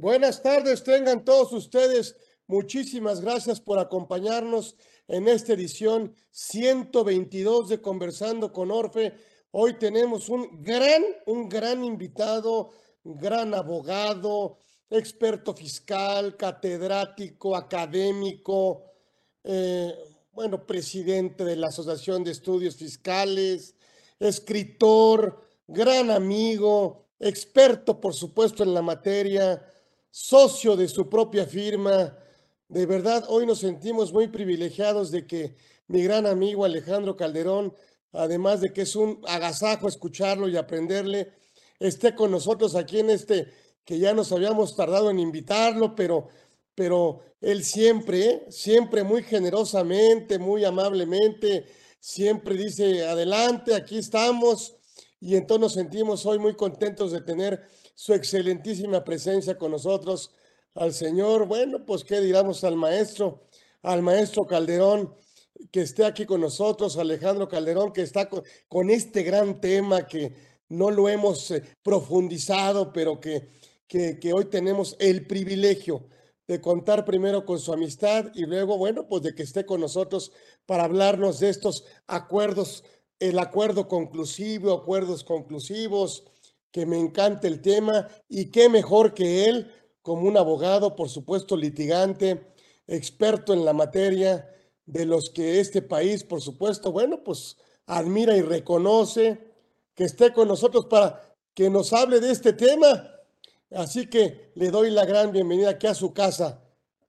Buenas tardes, tengan todos ustedes. Muchísimas gracias por acompañarnos en esta edición 122 de Conversando con Orfe. Hoy tenemos un gran, un gran invitado, gran abogado, experto fiscal, catedrático, académico, eh, bueno, presidente de la Asociación de Estudios Fiscales, escritor, gran amigo, experto, por supuesto, en la materia socio de su propia firma. De verdad, hoy nos sentimos muy privilegiados de que mi gran amigo Alejandro Calderón, además de que es un agasajo escucharlo y aprenderle, esté con nosotros aquí en este, que ya nos habíamos tardado en invitarlo, pero, pero él siempre, siempre muy generosamente, muy amablemente, siempre dice, adelante, aquí estamos. Y entonces nos sentimos hoy muy contentos de tener su excelentísima presencia con nosotros, al Señor, bueno, pues qué diramos al maestro, al maestro Calderón, que esté aquí con nosotros, Alejandro Calderón, que está con, este gran tema que no lo hemos eh, profundizado, pero que, que, que hoy tenemos el privilegio de contar primero con su amistad y luego, bueno, pues de que esté con nosotros para hablarnos de estos acuerdos, el acuerdo conclusivo, acuerdos conclusivos, que me encanta el tema y qué mejor que él, como un abogado, por supuesto, litigante, experto en la materia, de los que este país, por supuesto, bueno, pues admira y reconoce, que esté con nosotros para que nos hable de este tema. Así que le doy la gran bienvenida aquí a su casa,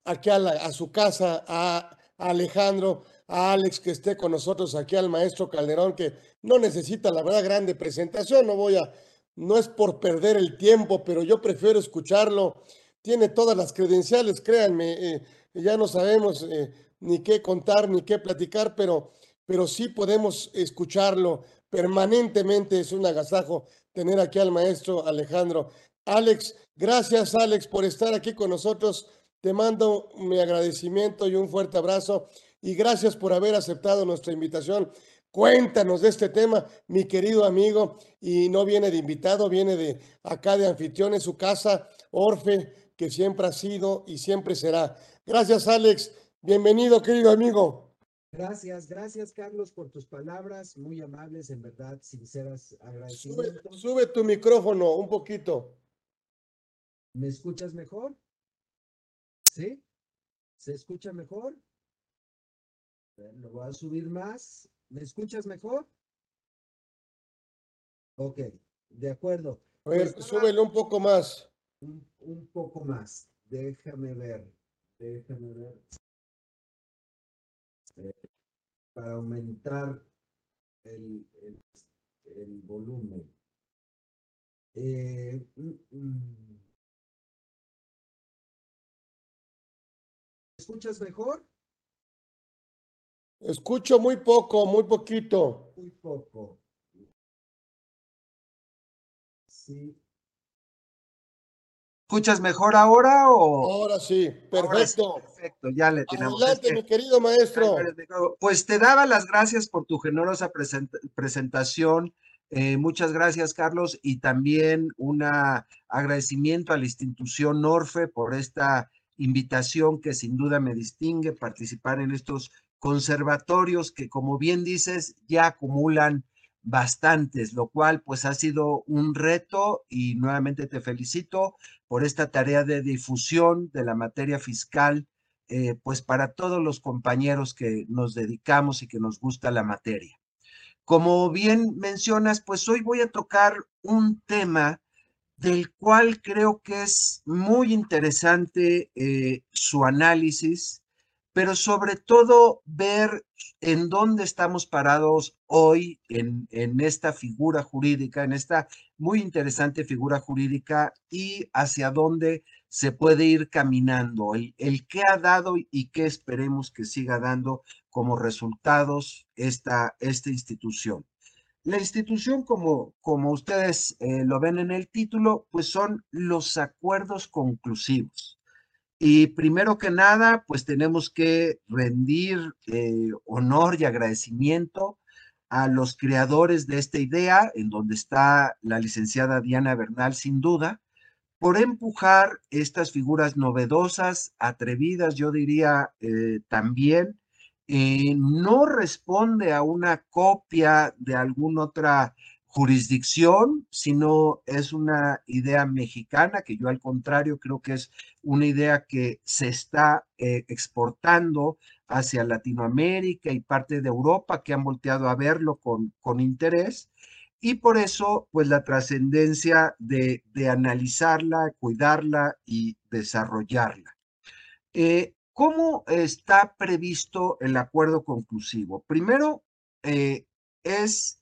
aquí a, a su casa, a, a Alejandro, a Alex que esté con nosotros aquí, al maestro Calderón, que no necesita la verdad grande presentación, no voy a no es por perder el tiempo, pero yo prefiero escucharlo. Tiene todas las credenciales, créanme, eh, ya no sabemos eh, ni qué contar ni qué platicar, pero, pero sí podemos escucharlo permanentemente. Es un agasajo tener aquí al maestro Alejandro. Alex, gracias Alex por estar aquí con nosotros. Te mando mi agradecimiento y un fuerte abrazo y gracias por haber aceptado nuestra invitación. Cuéntanos de este tema, mi querido amigo, y no viene de invitado, viene de acá de anfitrión en su casa, Orfe, que siempre ha sido y siempre será. Gracias, Alex. Bienvenido, querido amigo. Gracias, gracias, Carlos, por tus palabras, muy amables, en verdad, sinceras, agradecimientos. Sube, sube tu micrófono un poquito. ¿Me escuchas mejor? ¿Sí? ¿Se escucha mejor? Lo voy a subir más. ¿Me escuchas mejor? Ok, de acuerdo. A ver, pues súbelo un poco más. Un, poco más. Déjame ver. Déjame ver. Eh, para aumentar el, el, volumen. Eh, mm, mm. ¿Me escuchas mejor? Escucho muy poco, muy poquito. Muy poco. Sí. ¿Escuchas mejor ahora o? Ahora sí, perfecto. perfecto, ya le tenemos. Adelante, mi querido maestro. Pues te daba las gracias por tu generosa presentación. Eh, muchas gracias, Carlos, y también un agradecimiento a la institución Norfe por esta invitación que sin duda me distingue participar en estos conservatorios que, como bien dices, ya acumulan bastantes, lo cual pues ha sido un reto y nuevamente te felicito por esta tarea de difusión de la materia fiscal, eh, pues para todos los compañeros que nos dedicamos y que nos gusta la materia. Como bien mencionas, pues hoy voy a tocar un tema del cual creo que es muy interesante eh, su análisis, pero sobre todo ver en dónde estamos parados hoy en, en, esta figura jurídica, en esta muy interesante figura jurídica y hacia dónde se puede ir caminando, el, el qué ha dado y qué esperemos que siga dando como resultados esta, esta institución. La institución, como, como ustedes eh, lo ven en el título, pues son los acuerdos conclusivos. Y primero que nada, pues tenemos que rendir eh, honor y agradecimiento a los creadores de esta idea, en donde está la licenciada Diana Bernal, sin duda, por empujar estas figuras novedosas, atrevidas, yo diría eh, también, eh, no responde a una copia de alguna otra jurisdicción, sino es una idea mexicana que yo al contrario creo que es una idea que se está eh, exportando hacia Latinoamérica y parte de Europa que han volteado a verlo con, con interés. Y por eso, pues la trascendencia de, de, analizarla, cuidarla y desarrollarla. Eh, ¿Cómo está previsto el acuerdo conclusivo? Primero, eh, es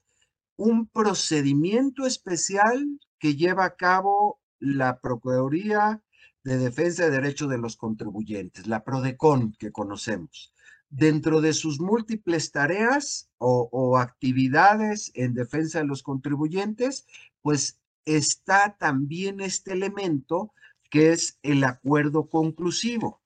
un procedimiento especial que lleva a cabo la Procuraduría de Defensa de Derechos de los Contribuyentes, la PRODECON que conocemos. Dentro de sus múltiples tareas o, actividades en defensa de los contribuyentes, pues está también este elemento que es el acuerdo conclusivo.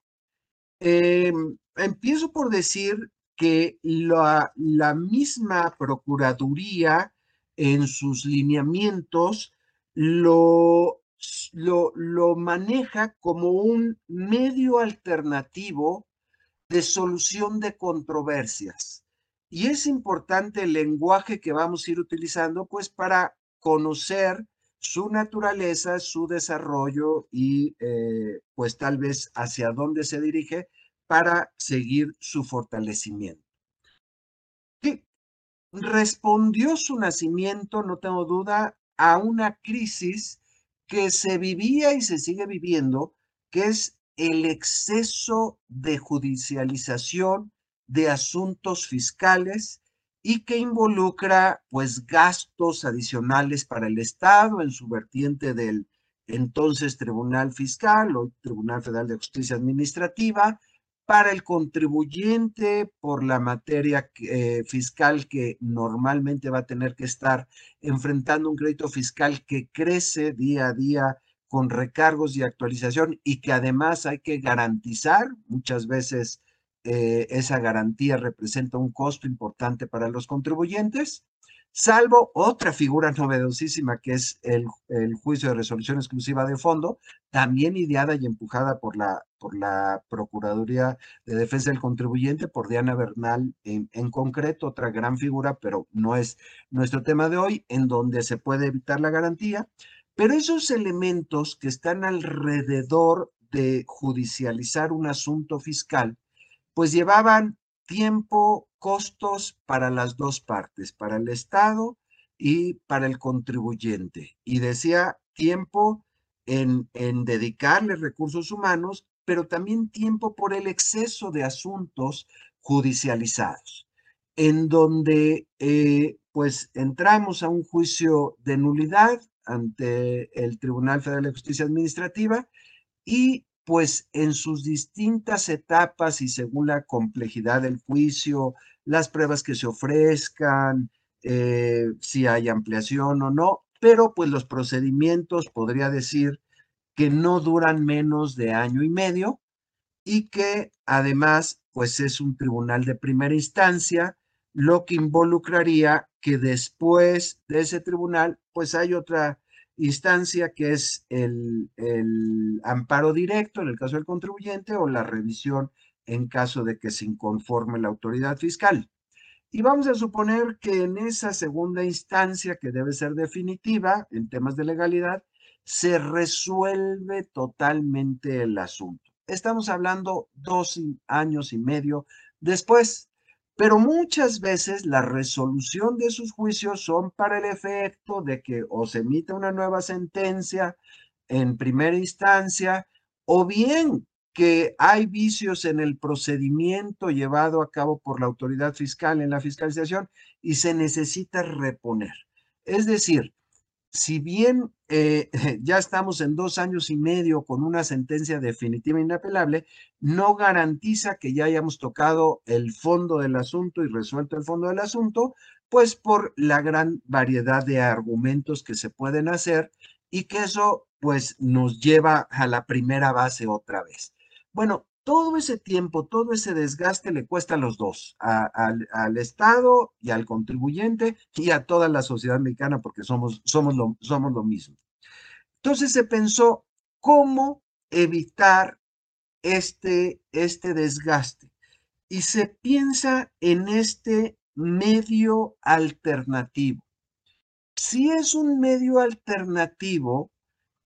Eh, empiezo por decir que la, misma Procuraduría en sus lineamientos lo, lo, maneja como un medio alternativo de solución de controversias. Y es importante el lenguaje que vamos a ir utilizando, pues para conocer su naturaleza, su desarrollo y eh, pues tal vez hacia dónde se dirige para seguir su fortalecimiento. Respondió su nacimiento, no tengo duda, a una crisis que se vivía y se sigue viviendo, que es el exceso de judicialización de asuntos fiscales y que involucra pues gastos adicionales para el Estado en su vertiente del entonces Tribunal Fiscal o Tribunal Federal de Justicia Administrativa, para el contribuyente por la materia eh, fiscal que normalmente va a tener que estar enfrentando un crédito fiscal que crece día a día con recargos y actualización y que además hay que garantizar muchas veces eh, esa garantía representa un costo importante para los contribuyentes, salvo otra figura novedosísima que es el, el, juicio de resolución exclusiva de fondo, también ideada y empujada por la, por la Procuraduría de Defensa del Contribuyente, por Diana Bernal en, en concreto, otra gran figura, pero no es nuestro tema de hoy, en donde se puede evitar la garantía. Pero esos elementos que están alrededor de judicializar un asunto fiscal, pues llevaban tiempo, costos para las dos partes, para el Estado y para el contribuyente. Y decía tiempo en, en dedicarle recursos humanos, pero también tiempo por el exceso de asuntos judicializados, en donde eh, pues entramos a un juicio de nulidad ante el Tribunal Federal de Justicia Administrativa y pues en sus distintas etapas y según la complejidad del juicio, las pruebas que se ofrezcan, eh, si hay ampliación o no, pero pues los procedimientos podría decir que no duran menos de año y medio y que además pues es un tribunal de primera instancia, lo que involucraría que después de ese tribunal pues hay otra instancia que es el, amparo directo en el caso del contribuyente o la revisión en caso de que se inconforme la autoridad fiscal. Y vamos a suponer que en esa segunda instancia, que debe ser definitiva en temas de legalidad, se resuelve totalmente el asunto. Estamos hablando dos años y medio después pero muchas veces la resolución de sus juicios son para el efecto de que o se emite una nueva sentencia en primera instancia o bien que hay vicios en el procedimiento llevado a cabo por la autoridad fiscal en la fiscalización y se necesita reponer. Es decir, si bien eh, ya estamos en dos años y medio con una sentencia definitiva e inapelable, no garantiza que ya hayamos tocado el fondo del asunto y resuelto el fondo del asunto, pues por la gran variedad de argumentos que se pueden hacer y que eso pues nos lleva a la primera base otra vez. Bueno, todo ese tiempo, todo ese desgaste le cuesta a los dos, al Estado y al contribuyente y a toda la sociedad mexicana porque somos, somos, lo, somos lo mismo. Entonces se pensó cómo evitar este, este desgaste. Y se piensa en este medio alternativo. Si es un medio alternativo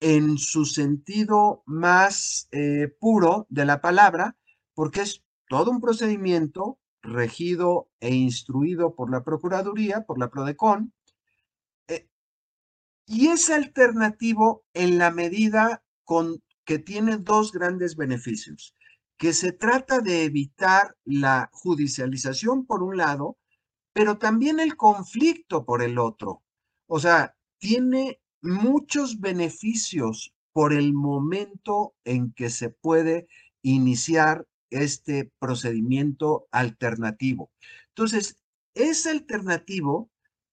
en su sentido más eh, puro de la palabra, porque es todo un procedimiento regido e instruido por la Procuraduría, por la PRODECON, eh, y es alternativo en la medida con, que tiene dos grandes beneficios, que se trata de evitar la judicialización por un lado, pero también el conflicto por el otro. O sea, tiene muchos beneficios por el momento en que se puede iniciar este procedimiento alternativo. Entonces, es alternativo,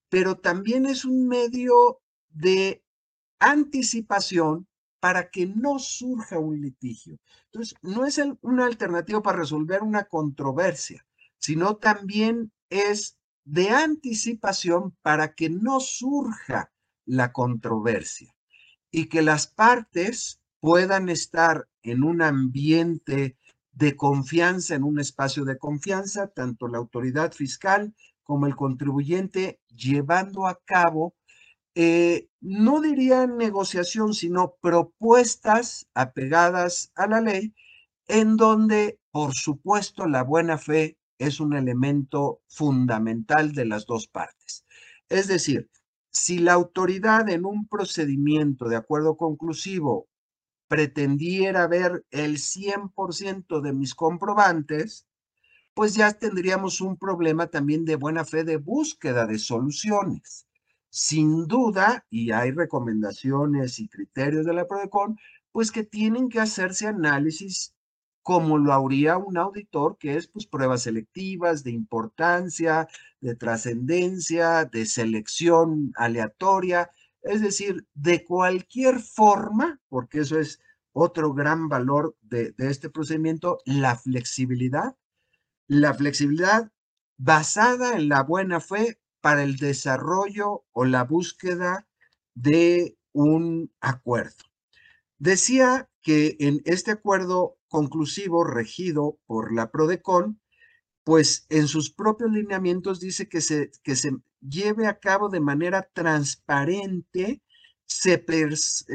pero también es un medio de anticipación para que no surja un litigio. Entonces, no es una alternativa para resolver una controversia, sino también es de anticipación para que no surja la controversia y que las partes puedan estar en un ambiente de confianza, en un espacio de confianza, tanto la autoridad fiscal como el contribuyente, llevando a cabo, eh, no diría negociación, sino propuestas apegadas a la ley, en donde, por supuesto, la buena fe es un elemento fundamental de las dos partes. Es decir, si la autoridad en un procedimiento de acuerdo conclusivo pretendiera ver el 100% de mis comprobantes, pues ya tendríamos un problema también de buena fe de búsqueda de soluciones. Sin duda, y hay recomendaciones y criterios de la PRODECON, pues que tienen que hacerse análisis como lo haría un auditor, que es pues pruebas selectivas de importancia, de trascendencia, de selección aleatoria, es decir, de cualquier forma, porque eso es otro gran valor de, este procedimiento, la flexibilidad. La flexibilidad basada en la buena fe para el desarrollo o la búsqueda de un acuerdo. Decía que en este acuerdo conclusivo regido por la PRODECON, pues en sus propios lineamientos dice que se, que se lleve a cabo de manera transparente, se,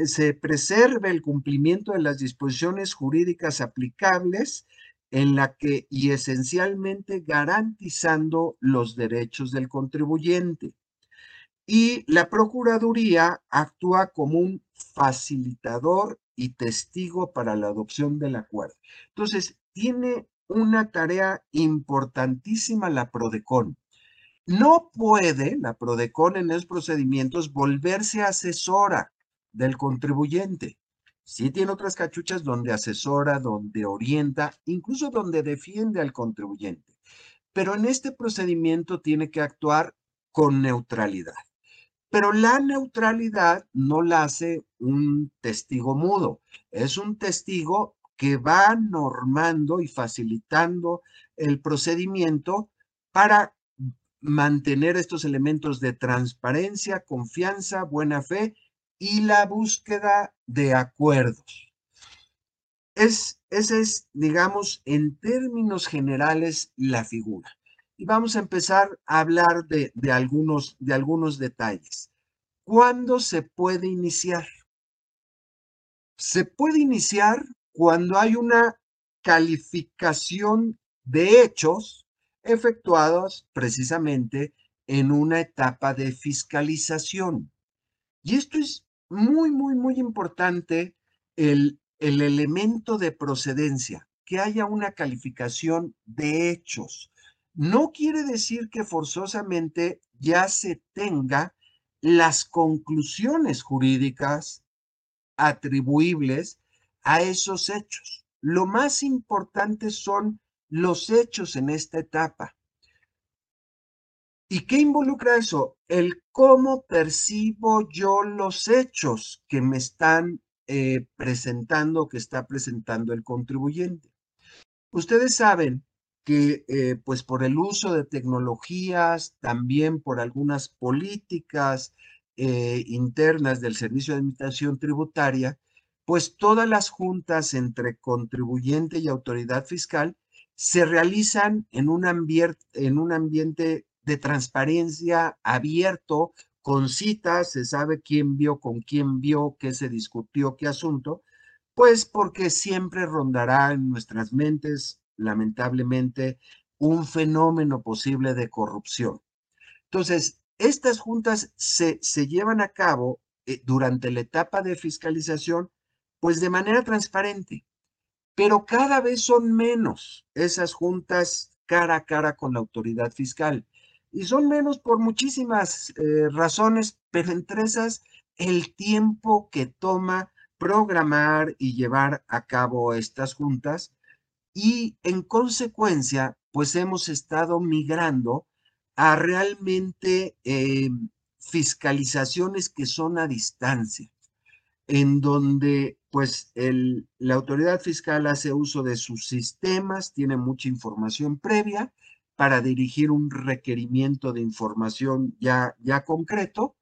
se preserve el cumplimiento de las disposiciones jurídicas aplicables en la que y esencialmente garantizando los derechos del contribuyente. Y la Procuraduría actúa como un facilitador y testigo para la adopción del acuerdo. Entonces, tiene una tarea importantísima la PRODECON. No puede la PRODECON en esos procedimientos volverse asesora del contribuyente. Sí tiene otras cachuchas donde asesora, donde orienta, incluso donde defiende al contribuyente. Pero en este procedimiento tiene que actuar con neutralidad. Pero la neutralidad no la hace un testigo mudo, es un testigo que va normando y facilitando el procedimiento para mantener estos elementos de transparencia, confianza, buena fe y la búsqueda de acuerdos. Es, esa es, digamos, en términos generales, la figura. Y vamos a empezar a hablar de, de, algunos, de algunos detalles. ¿Cuándo se puede iniciar? Se puede iniciar cuando hay una calificación de hechos efectuados precisamente en una etapa de fiscalización. Y esto es muy, muy, muy importante, el, el elemento de procedencia, que haya una calificación de hechos. No quiere decir que forzosamente ya se tenga las conclusiones jurídicas atribuibles a esos hechos. Lo más importante son los hechos en esta etapa. ¿Y qué involucra eso? El cómo percibo yo los hechos que me están eh, presentando, que está presentando el contribuyente. Ustedes saben que eh, pues por el uso de tecnologías, también por algunas políticas eh, internas del Servicio de Administración Tributaria, pues todas las juntas entre contribuyente y autoridad fiscal se realizan en un, en un ambiente de transparencia abierto, con citas, se sabe quién vio, con quién vio, qué se discutió, qué asunto, pues porque siempre rondará en nuestras mentes, lamentablemente, un fenómeno posible de corrupción. Entonces, estas juntas se, se llevan a cabo eh, durante la etapa de fiscalización, pues de manera transparente, pero cada vez son menos esas juntas cara a cara con la autoridad fiscal. Y son menos por muchísimas eh, razones, pero entre esas el tiempo que toma programar y llevar a cabo estas juntas y en consecuencia, pues hemos estado migrando a realmente eh, fiscalizaciones que son a distancia, en donde pues el, la autoridad fiscal hace uso de sus sistemas, tiene mucha información previa para dirigir un requerimiento de información ya, ya concreto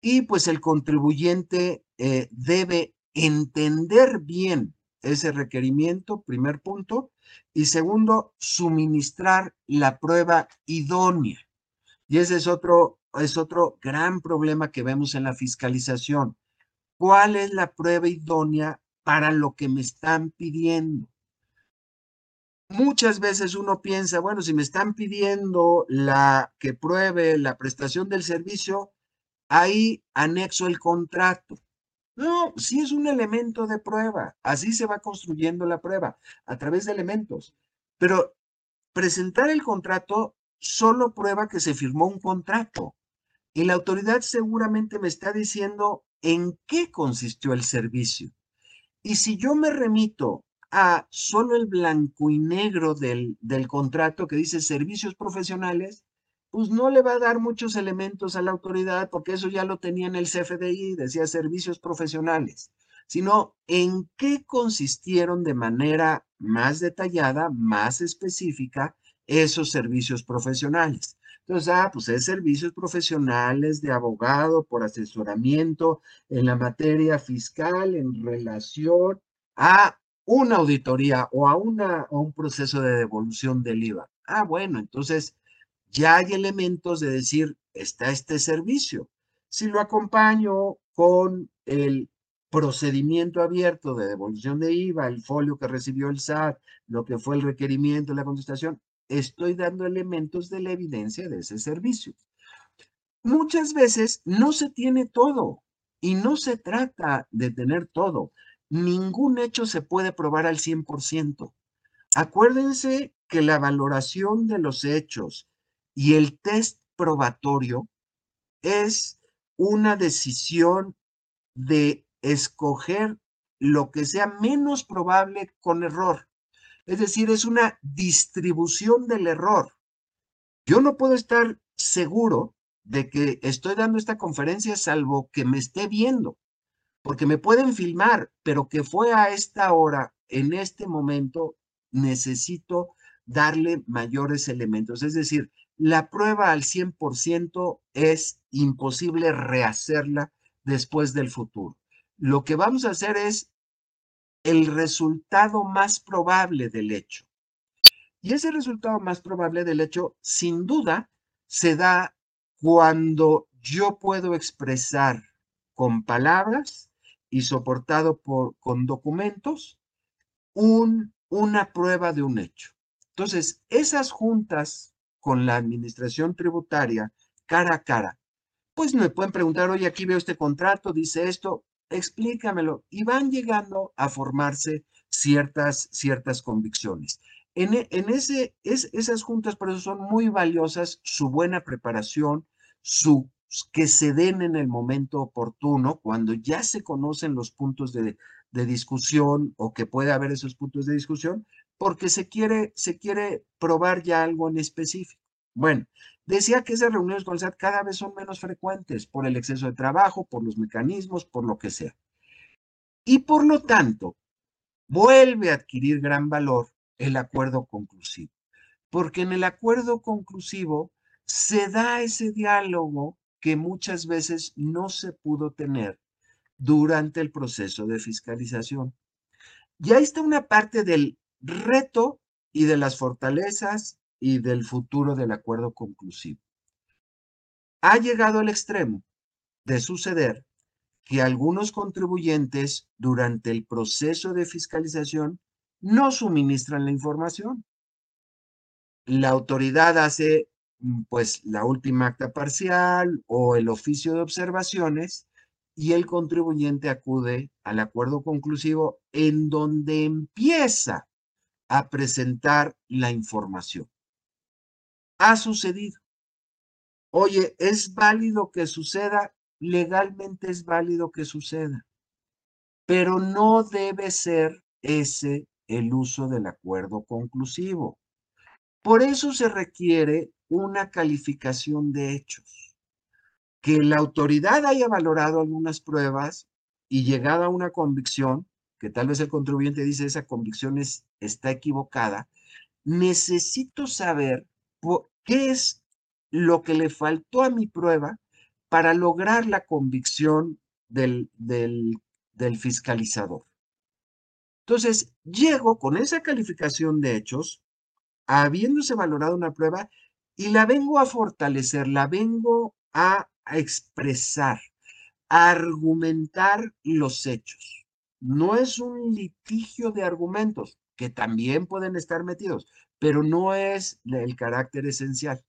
y pues el contribuyente eh, debe entender bien ese requerimiento, primer punto, y segundo, suministrar la prueba idónea. Y ese es otro, es otro gran problema que vemos en la fiscalización. ¿Cuál es la prueba idónea para lo que me están pidiendo? Muchas veces uno piensa, bueno, si me están pidiendo la que pruebe la prestación del servicio, ahí anexo el contrato. No, sí es un elemento de prueba. Así se va construyendo la prueba, a través de elementos. Pero presentar el contrato solo prueba que se firmó un contrato. Y la autoridad seguramente me está diciendo en qué consistió el servicio. Y si yo me remito a solo el blanco y negro del, del contrato que dice servicios profesionales, pues no le va a dar muchos elementos a la autoridad porque eso ya lo tenía en el CFDI, decía servicios profesionales, sino en qué consistieron de manera más detallada, más específica, esos servicios profesionales. Entonces, ah, pues es servicios profesionales de abogado por asesoramiento en la materia fiscal en relación a una auditoría o a, una, a un proceso de devolución del IVA. Ah, bueno, entonces ya hay elementos de decir, está este servicio. Si lo acompaño con el procedimiento abierto de devolución de IVA, el folio que recibió el SAT, lo que fue el requerimiento, la contestación, estoy dando elementos de la evidencia de ese servicio. Muchas veces no se tiene todo y no se trata de tener todo. Ningún hecho se puede probar al 100%. Acuérdense que la valoración de los hechos y el test probatorio es una decisión de escoger lo que sea menos probable con error. Es decir, es una distribución del error. Yo no puedo estar seguro de que estoy dando esta conferencia salvo que me esté viendo, porque me pueden filmar, pero que fue a esta hora, en este momento, necesito darle mayores elementos. Es decir, la prueba al 100% es imposible rehacerla después del futuro. Lo que vamos a hacer es el resultado más probable del hecho. Y ese resultado más probable del hecho, sin duda, se da cuando yo puedo expresar con palabras y soportado por, con documentos un, una prueba de un hecho. Entonces, esas juntas con la administración tributaria cara a cara, pues me pueden preguntar, oye, aquí veo este contrato, dice esto, explícamelo. Y van llegando a formarse ciertas, ciertas convicciones. En, e, en ese, es, esas juntas, por eso son muy valiosas, su buena preparación, su que se den en el momento oportuno, cuando ya se conocen los puntos de, de discusión o que puede haber esos puntos de discusión, porque se quiere, se quiere probar ya algo en específico. Bueno, decía que esas reuniones con el SAT cada vez son menos frecuentes por el exceso de trabajo, por los mecanismos, por lo que sea. Y por lo tanto, vuelve a adquirir gran valor el acuerdo conclusivo, porque en el acuerdo conclusivo se da ese diálogo que muchas veces no se pudo tener durante el proceso de fiscalización. Y ahí está una parte del reto y de las fortalezas y del futuro del acuerdo conclusivo. Ha llegado al extremo de suceder que algunos contribuyentes durante el proceso de fiscalización no suministran la información. La autoridad hace mm, pues la última acta parcial o el oficio de observaciones y el contribuyente acude al acuerdo conclusivo en donde empieza a presentar la información. Ha sucedido. Oye, ¿es válido que suceda? Legalmente es válido que suceda, pero no debe ser ese el uso del acuerdo conclusivo. Por eso se requiere una calificación de hechos. Que la autoridad haya valorado algunas pruebas y llegado a una convicción, que tal vez el contribuyente dice esa convicción es, está equivocada, necesito saber qué es lo que le faltó a mi prueba para lograr la convicción del, del, del fiscalizador. Entonces, llego con esa calificación de hechos, habiéndose valorado una prueba, y la vengo a fortalecer, la vengo a, expresar, a argumentar los hechos. No es un litigio de argumentos, que también pueden estar metidos, pero no es el carácter esencial.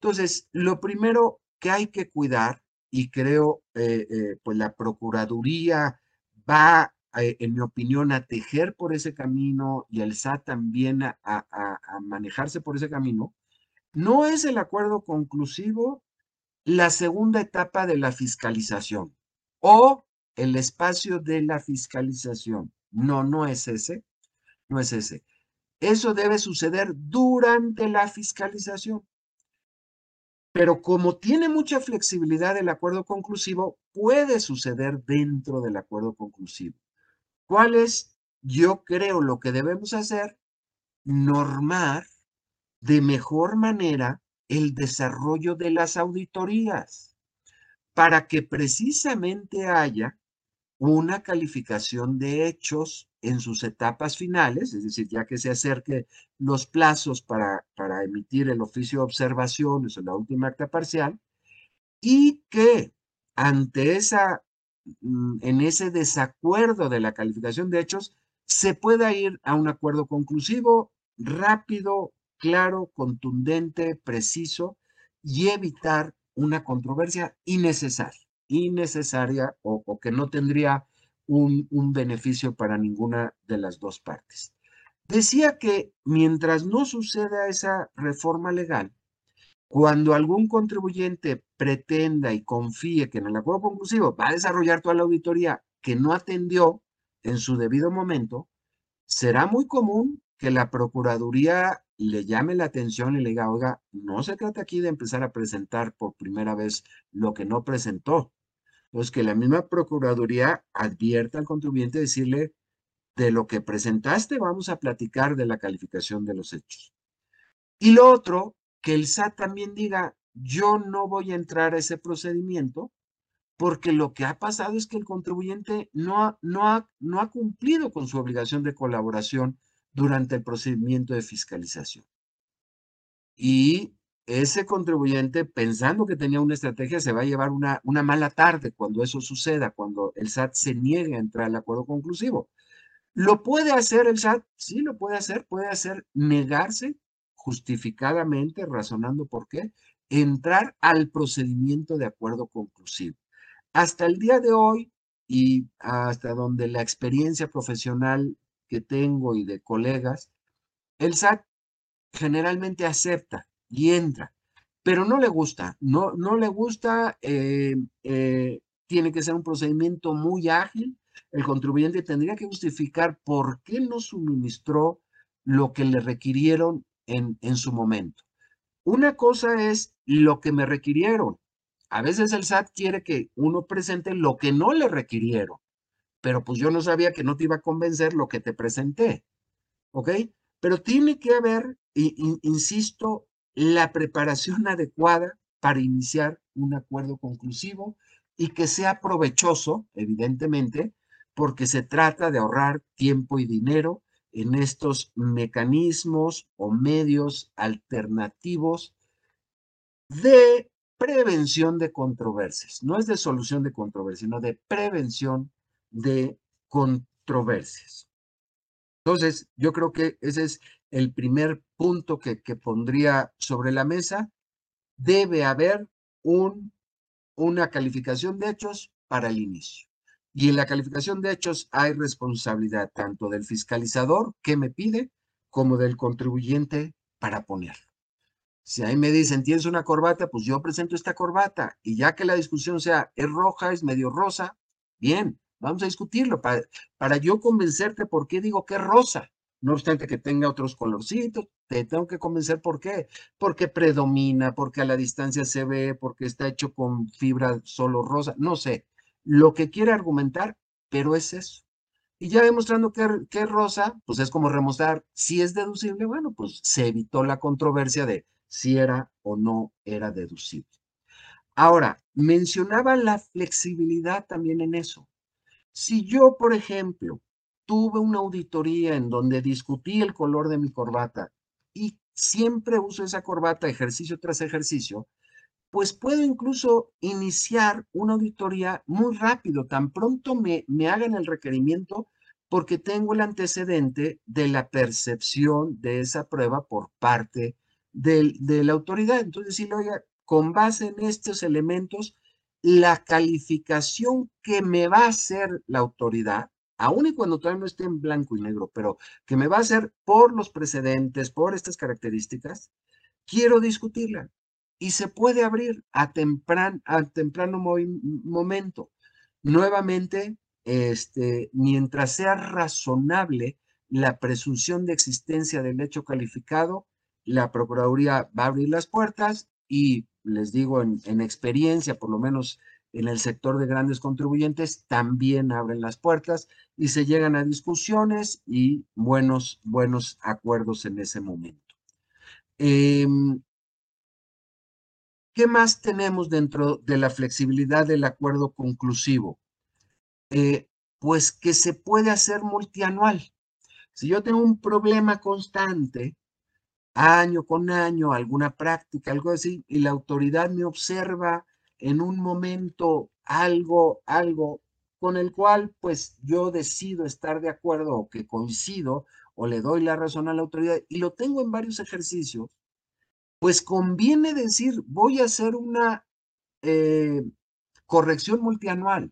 Entonces, lo primero que hay que cuidar, y creo, eh, eh, pues la Procuraduría va eh, en mi opinión, a tejer por ese camino y el SAT también a, manejarse por ese camino, no es el acuerdo conclusivo la segunda etapa de la fiscalización o el espacio de la fiscalización. No, no es ese, no es ese. Eso debe suceder durante la fiscalización. Pero como tiene mucha flexibilidad el acuerdo conclusivo, puede suceder dentro del acuerdo conclusivo. ¿Cuál es, yo creo, lo que debemos hacer? Normar de mejor manera el desarrollo de las auditorías para que precisamente haya una calificación de hechos en sus etapas finales, es decir, ya que se acerque los plazos para, para emitir el oficio de observaciones o la última acta parcial, y que ante esa Mm, en ese desacuerdo de la calificación de hechos, se pueda ir a un acuerdo conclusivo, rápido, claro, contundente, preciso y evitar una controversia innecesaria, innecesaria o, que no tendría un, un beneficio para ninguna de las dos partes. Decía que mientras no suceda esa reforma legal, cuando algún contribuyente pretenda y confíe que en el acuerdo conclusivo va a desarrollar toda la auditoría que no atendió en su debido momento, será muy común que la Procuraduría le llame la atención y le diga, oiga, no se trata aquí de empezar a presentar por primera vez lo que no presentó. Entonces, que la misma Procuraduría advierta al contribuyente decirle, de lo que presentaste vamos a platicar de la calificación de los hechos. Y lo otro que el SAT también diga, yo no voy a entrar a ese procedimiento porque lo que ha pasado es que el contribuyente no ha, no ha, no ha cumplido con su obligación de colaboración durante el procedimiento de fiscalización. Y ese contribuyente, pensando que tenía una estrategia, se va a llevar una, una mala tarde cuando eso suceda, cuando el SAT se niegue a entrar al acuerdo conclusivo. ¿Lo puede hacer el SAT? Sí, lo puede hacer. Puede hacer negarse justificadamente, razonando por qué, entrar al procedimiento de acuerdo conclusivo. Hasta el día de hoy y hasta donde la experiencia profesional que tengo y de colegas, el SAT generalmente acepta y entra, pero no le gusta, no, no le gusta, eh, eh, tiene que ser un procedimiento muy ágil, el contribuyente tendría que justificar por qué no suministró lo que le requirieron en, su momento. Una cosa es lo que me requirieron. A veces el SAT quiere que uno presente lo que no le requirieron, pero pues yo no sabía que no te iba a convencer lo que te presenté. ¿Ok? Pero tiene que haber, insisto, la preparación adecuada para iniciar un acuerdo conclusivo y que sea provechoso, evidentemente, porque se trata de ahorrar tiempo y dinero en estos mecanismos o medios alternativos de prevención de controversias. No es de solución de controversias, sino de prevención de controversias. Entonces, yo creo que ese es el primer punto que, pondría sobre la mesa. Debe haber un, una calificación de hechos para el inicio. Y en la calificación de hechos hay responsabilidad tanto del fiscalizador que me pide como del contribuyente para ponerlo. Si ahí me dicen, tienes una corbata, pues yo presento esta corbata. Y ya que la discusión sea, es roja, es medio rosa, bien, vamos a discutirlo para, para yo convencerte por qué digo que es rosa. No obstante que tenga otros colorcitos, te tengo que convencer por qué. Porque predomina, porque a la distancia se ve, porque está hecho con fibra solo rosa, no sé lo que quiere argumentar, pero es eso. Y ya demostrando que, que rosa, pues es como remostrar si es deducible, bueno, pues se evitó la controversia de si era o no era deducible. Ahora, mencionaba la flexibilidad también en eso. Si yo, por ejemplo, tuve una auditoría en donde discutí el color de mi corbata y siempre uso esa corbata ejercicio tras ejercicio, pues puedo incluso iniciar una auditoría muy rápido, tan pronto me, me hagan el requerimiento, porque tengo el antecedente de la percepción de esa prueba por parte de la autoridad. Entonces, si lo oiga, con base en estos elementos, la calificación que me va a hacer la autoridad, aun y cuando todavía no esté en blanco y negro, pero que me va a hacer por los precedentes, por estas características, quiero discutirla y se puede abrir a, tempran, a temprano momento. Nuevamente, este, mientras sea razonable la presunción de existencia del hecho calificado, la Procuraduría va a abrir las puertas y les digo en, en experiencia, por lo menos en el sector de grandes contribuyentes, también abren las puertas y se llegan a discusiones y buenos, buenos acuerdos en ese momento. Eh, ¿Qué más tenemos dentro de la flexibilidad del acuerdo conclusivo? Eh, pues que se puede hacer multianual. Si yo tengo un problema constante, año con año, alguna práctica, algo así, y la autoridad me observa en un momento algo, algo con el cual pues yo decido estar de acuerdo o que coincido o le doy la razón a la autoridad y lo tengo en varios ejercicios, pues conviene decir, voy a hacer una eh, corrección multianual.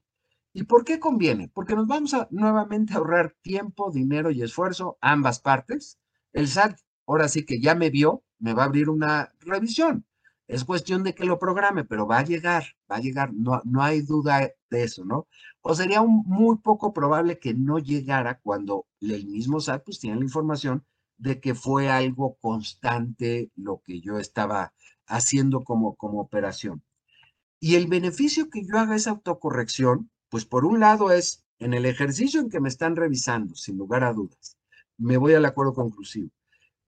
¿Y por qué conviene? Porque nos vamos a nuevamente ahorrar tiempo, dinero y esfuerzo, ambas partes. El SAT, ahora sí que ya me vio, me va a abrir una revisión. Es cuestión de que lo programe, pero va a llegar, va a llegar, no, no hay duda de eso, ¿no? O sería muy poco probable que no llegara cuando el mismo SAT pues tiene la información de que fue algo constante lo que yo estaba haciendo como, como operación. Y el beneficio que yo haga esa autocorrección, pues por un lado es en el ejercicio en que me están revisando, sin lugar a dudas, me voy al acuerdo conclusivo.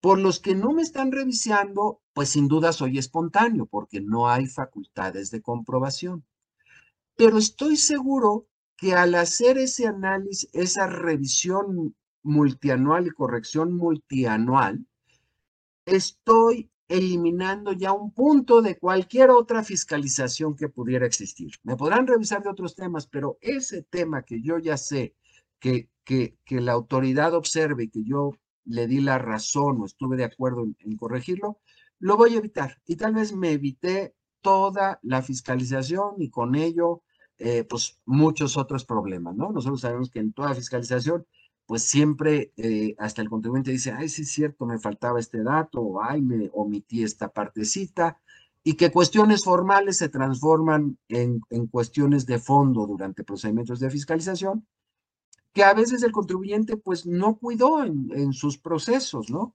Por los que no me están revisando, pues sin duda soy espontáneo, porque no hay facultades de comprobación. Pero estoy seguro que al hacer ese análisis, esa revisión multianual y corrección multianual, estoy eliminando ya un punto de cualquier otra fiscalización que pudiera existir. Me podrán revisar de otros temas, pero ese tema que yo ya sé que, que, que la autoridad observe y que yo le di la razón o estuve de acuerdo en, corregirlo, lo voy a evitar. Y tal vez me evité toda la fiscalización y con ello, eh, pues muchos otros problemas, ¿no? Nosotros sabemos que en toda fiscalización pues siempre eh, hasta el contribuyente dice, ay, sí es cierto, me faltaba este dato, o ay, me omití esta partecita, y que cuestiones formales se transforman en, cuestiones de fondo durante procedimientos de fiscalización, que a veces el contribuyente pues no cuidó en, sus procesos, ¿no?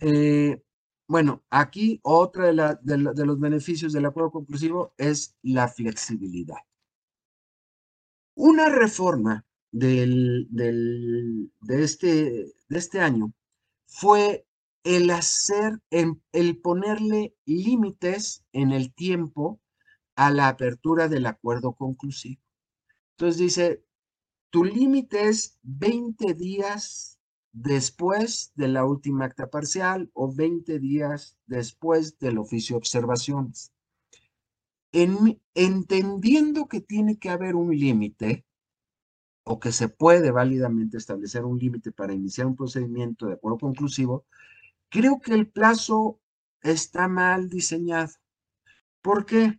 Eh, bueno, aquí otra de, de los beneficios del acuerdo conclusivo es la flexibilidad. Una reforma del, de, este, de este año fue el hacer, el ponerle límites en el tiempo a la apertura del acuerdo conclusivo. Entonces dice, tu límite es 20 días después de la última acta parcial o 20 días después del oficio de observaciones. entendiendo que tiene que haber un límite, o que se puede válidamente establecer un límite para iniciar un procedimiento de acuerdo conclusivo, creo que el plazo está mal diseñado. ¿Por qué?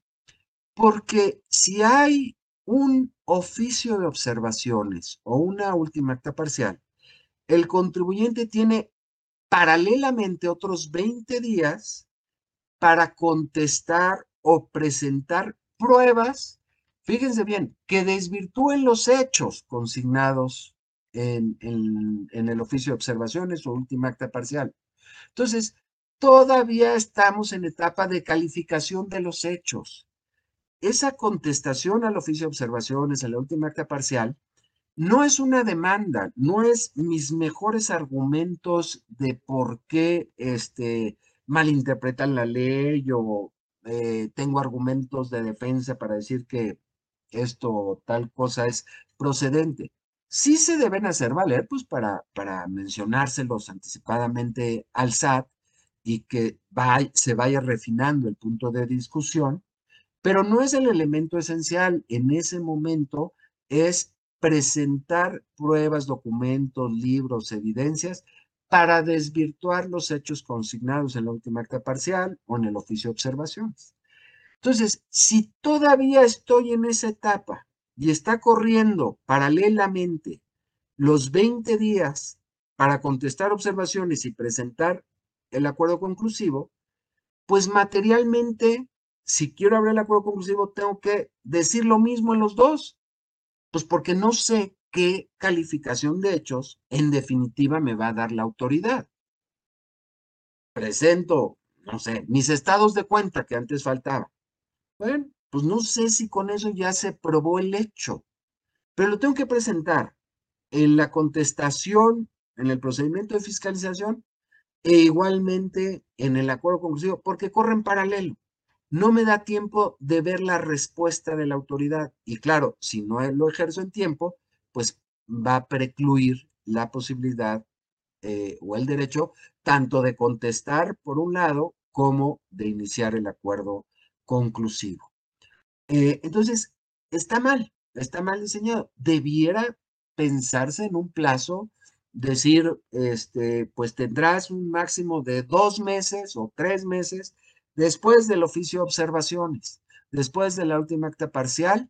Porque si hay un oficio de observaciones o una última acta parcial, el contribuyente tiene paralelamente otros 20 días para contestar o presentar pruebas fíjense bien, que desvirtúen los hechos consignados en, el oficio de observaciones o última acta parcial. Entonces, todavía estamos en etapa de calificación de los hechos. Esa contestación al oficio de observaciones, a la última acta parcial, no es una demanda, no es mis mejores argumentos de por qué este, malinterpretan la ley o eh, tengo argumentos de defensa para decir que esto tal cosa es procedente. Sí se deben hacer valer, pues para, para mencionárselos anticipadamente al SAT y que se vaya refinando el punto de discusión, pero no es el elemento esencial. En ese momento es presentar pruebas, documentos, libros, evidencias para desvirtuar los hechos consignados en la última acta parcial o en el oficio de observaciones. Entonces, si todavía estoy en esa etapa y está corriendo paralelamente los 20 días para contestar observaciones y presentar el acuerdo conclusivo, pues materialmente, si quiero abrir el acuerdo conclusivo, tengo que decir lo mismo en los dos, pues porque no sé qué calificación de hechos en definitiva me va a dar la autoridad. Presento, no sé, mis estados de cuenta que antes faltaba. Bueno, pues no sé si con eso ya se probó el hecho, pero lo tengo que presentar en la contestación, en el procedimiento de fiscalización e igualmente en el acuerdo conclusivo, porque corren paralelo. No me da tiempo de ver la respuesta de la autoridad. Y claro, si no lo ejerzo en tiempo, pues va a precluir la posibilidad eh, o el derecho tanto de contestar por un lado como de iniciar el acuerdo conclusivo. Eh, entonces, está mal, está mal diseñado. Debiera pensarse en un plazo, decir, este, pues tendrás un máximo de dos meses o tres meses después del oficio de observaciones, después de la última acta parcial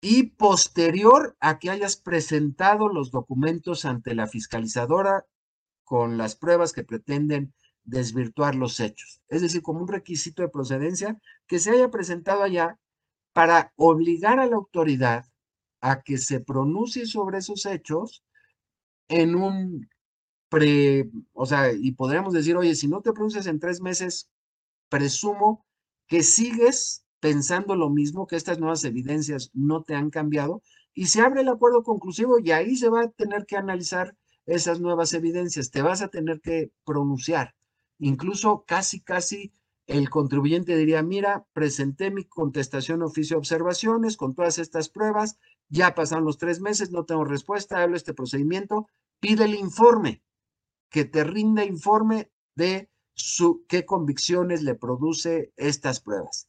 y posterior a que hayas presentado los documentos ante la fiscalizadora con las pruebas que pretenden desvirtuar los hechos. Es decir, como un requisito de procedencia que se haya presentado allá para obligar a la autoridad a que se pronuncie sobre esos hechos en un o sea, y podríamos decir, oye, si no te pronuncias en tres meses, presumo que sigues pensando lo mismo, que estas nuevas evidencias no te han cambiado, y se abre el acuerdo conclusivo y ahí se va a tener que analizar esas nuevas evidencias, te vas a tener que pronunciar. Incluso casi, casi el contribuyente diría, mira, presenté mi contestación oficio de observaciones con todas estas pruebas, ya pasaron los tres meses, no tengo respuesta, hablo este procedimiento, pide el informe, que te rinda informe de su, qué convicciones le produce estas pruebas.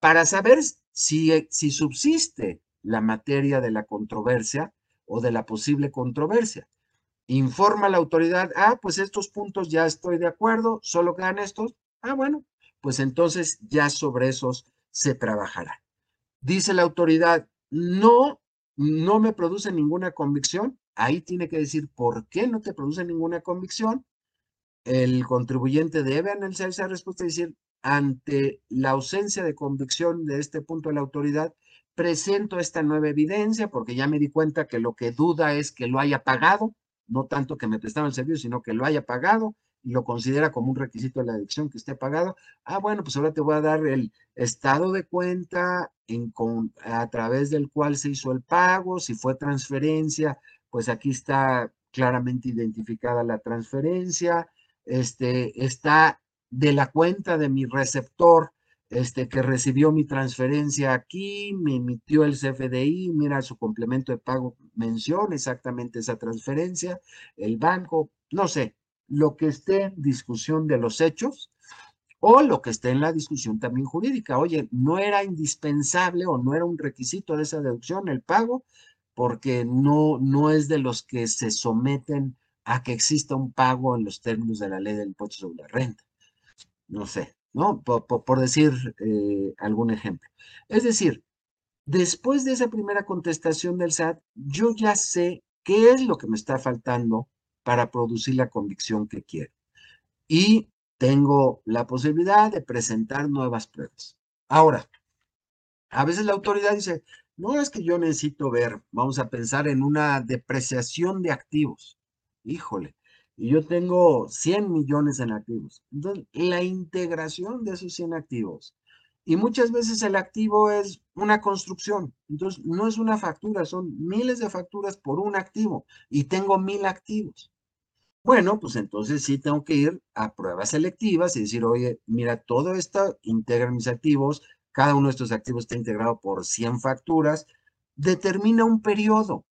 Para saber si, si subsiste la materia de la controversia o de la posible controversia informa a la autoridad, ah, pues estos puntos ya estoy de acuerdo, solo quedan estos, ah, bueno, pues entonces ya sobre esos se trabajará. Dice la autoridad, no, no me produce ninguna convicción, ahí tiene que decir por qué no te produce ninguna convicción. El contribuyente debe analizar esa respuesta y decir, ante la ausencia de convicción de este punto de la autoridad, presento esta nueva evidencia porque ya me di cuenta que lo que duda es que lo haya pagado, no tanto que me prestaba el servicio, sino que lo haya pagado y lo considera como un requisito de la adicción que esté pagado. Ah, bueno, pues ahora te voy a dar el estado de cuenta en, a través del cual se hizo el pago, si fue transferencia, pues aquí está claramente identificada la transferencia, este, está de la cuenta de mi receptor este, que recibió mi transferencia aquí, me emitió el CFDI, mira su complemento de pago, menciona exactamente esa transferencia, el banco, no sé, lo que esté en discusión de los hechos o lo que esté en la discusión también jurídica. Oye, no era indispensable o no era un requisito de esa deducción el pago, porque no, no es de los que se someten a que exista un pago en los términos de la ley del impuesto sobre la renta. No sé, ¿no? Por, decir eh, algún ejemplo. Es decir, después de esa primera contestación del SAT, yo ya sé qué es lo que me está faltando para producir la convicción que quiero. Y tengo la posibilidad de presentar nuevas pruebas. Ahora, a veces la autoridad dice, no es que yo necesito ver, vamos a pensar en una depreciación de activos. Híjole, y yo tengo 100 millones en activos. Entonces, la integración de esos 100 activos. Y muchas veces el activo es una construcción. Entonces, no es una factura, son miles de facturas por un activo y tengo mil activos. Bueno, pues entonces sí tengo que ir a pruebas selectivas y decir, oye, mira, todo esto integra mis activos, cada uno de estos activos está integrado por 100 facturas, determina un periodo.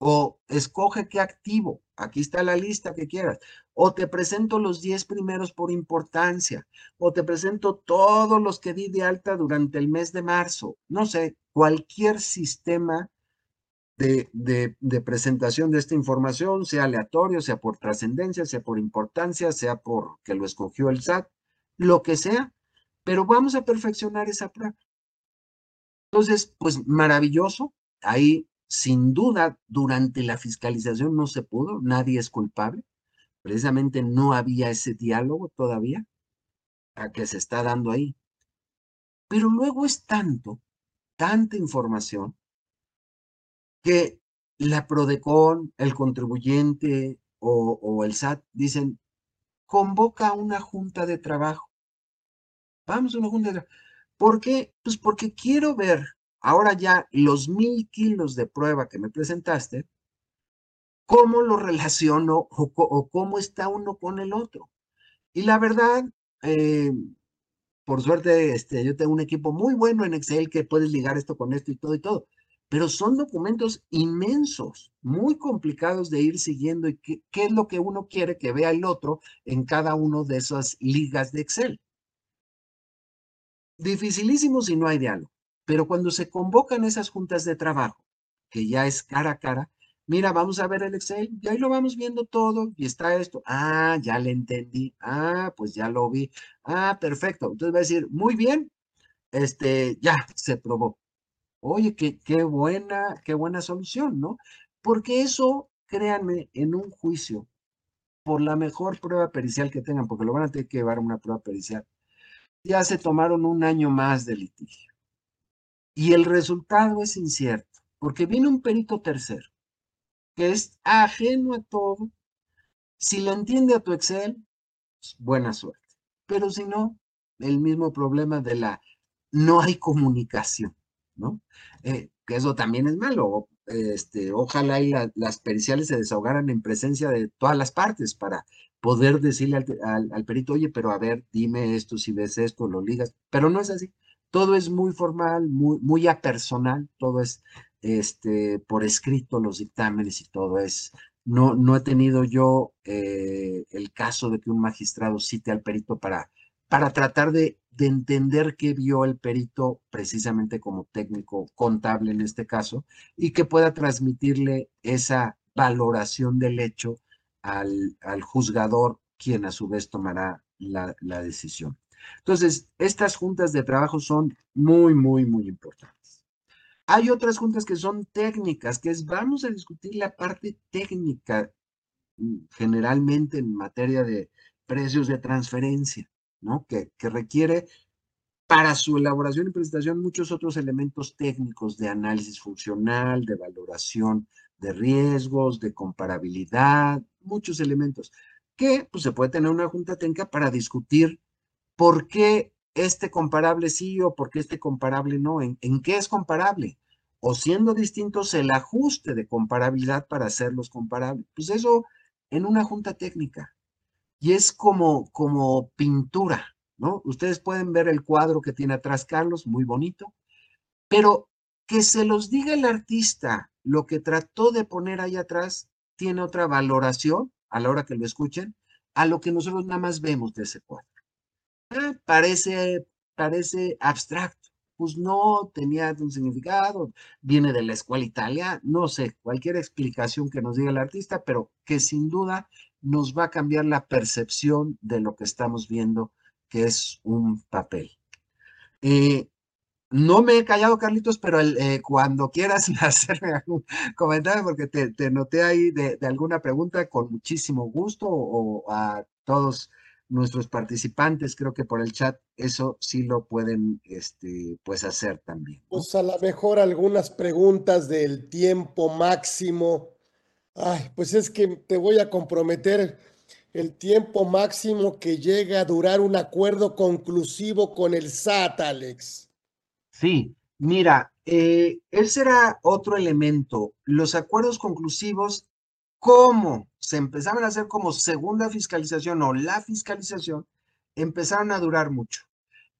O escoge qué activo, aquí está la lista que quieras, o te presento los 10 primeros por importancia, o te presento todos los que di de alta durante el mes de marzo, no sé, cualquier sistema de, de, presentación de esta información, sea aleatorio, sea por trascendencia, sea por importancia, sea por que lo escogió el SAT, lo que sea, pero vamos a perfeccionar esa prueba. Entonces, pues maravilloso, ahí sin duda, durante la fiscalización no se pudo, nadie es culpable. Precisamente no había ese diálogo todavía a que se está dando ahí. Pero luego es tanto, tanta información, que la PRODECON, el contribuyente o el SAT dicen, convoca una junta de trabajo. Vamos a una junta de trabajo. ¿Por qué? Pues porque quiero ver ahora ya los mil kilos de prueba que me presentaste, ¿cómo lo relaciono o, cómo está uno con el otro? Y la verdad, eh, por suerte, este, yo tengo un equipo muy bueno en Excel que puedes ligar esto con esto y todo y todo, pero son documentos inmensos, muy complicados de ir siguiendo y qué es lo que uno quiere que vea el otro en cada uno de esas ligas de Excel. Dificilísimo si no hay diálogo. Pero cuando se convocan esas juntas de trabajo, que ya es cara a cara, mira, vamos a ver el Excel, y ahí lo vamos viendo todo, y está esto, ah, ya le entendí, ah, pues ya lo vi, ah, perfecto. Entonces va a decir, muy bien, este, ya se probó. Oye, qué, qué buena, qué buena solución, ¿no? Porque eso, créanme, en un juicio, por la mejor prueba pericial que tengan, porque lo van a tener que llevar a una prueba pericial, ya se tomaron un año más de litigio. Y el resultado es incierto, porque viene un perito tercero, que es ajeno a todo. Si le entiende a tu Excel, pues, buena suerte. Pero si no, el mismo problema de la no hay comunicación, ¿no? Eh, que eso también es malo. Este, ojalá y las periciales se desahogaran en presencia de todas las partes para poder decirle al, al, perito, oye, pero a ver, dime esto, si ves esto, lo ligas, pero no es así todo es muy formal, muy, muy apersonal, todo es este, por escrito, los dictámenes y todo es. No, no he tenido yo eh, el caso de que un magistrado cite al perito para, para tratar de, de entender qué vio el perito precisamente como técnico contable en este caso y que pueda transmitirle esa valoración del hecho al, al juzgador, quien a su vez tomará la, la decisión. Entonces, estas juntas de trabajo son muy, muy, muy importantes. Hay otras juntas que son técnicas, que es vamos a discutir la parte técnica, mm, generalmente en materia de precios de transferencia, ¿no? Que, que requiere para su elaboración y presentación muchos otros elementos técnicos de análisis funcional, de valoración de riesgos, de comparabilidad, muchos elementos que pues, se puede tener una junta técnica para discutir ¿por qué este comparable sí o por qué este comparable no? ¿En, qué es comparable? O siendo distintos el ajuste de comparabilidad para hacerlos comparables. Pues eso en una junta técnica. Y es como, como pintura, ¿no? Ustedes pueden ver el cuadro que tiene atrás Carlos, muy bonito, pero que se los diga el artista lo que trató de poner ahí atrás tiene otra valoración a la hora que lo escuchen a lo que nosotros nada más vemos de ese cuadro. Ah, parece, parece abstracto. Pues no tenía un significado, viene de la escuela italiana, no sé, cualquier explicación que nos diga el artista, pero que sin duda nos va a cambiar la percepción de lo que estamos viendo, que es un papel. Eh, no me he callado, Carlitos, pero eh, cuando quieras hacerme algún comentario, porque te, noté ahí de, alguna pregunta, con muchísimo gusto, o, a todos nuestros participantes, creo que por el chat eso sí lo pueden este, pues hacer también. Pues a lo mejor algunas preguntas del tiempo máximo. Ay, pues es que te voy a comprometer el tiempo máximo que llega a durar un acuerdo conclusivo con el SAT, Alex. Sí, mira, eh, ese era otro elemento. Los acuerdos conclusivos, ¿cómo se empezaban a hacer como segunda fiscalización o la fiscalización, empezaron a durar mucho.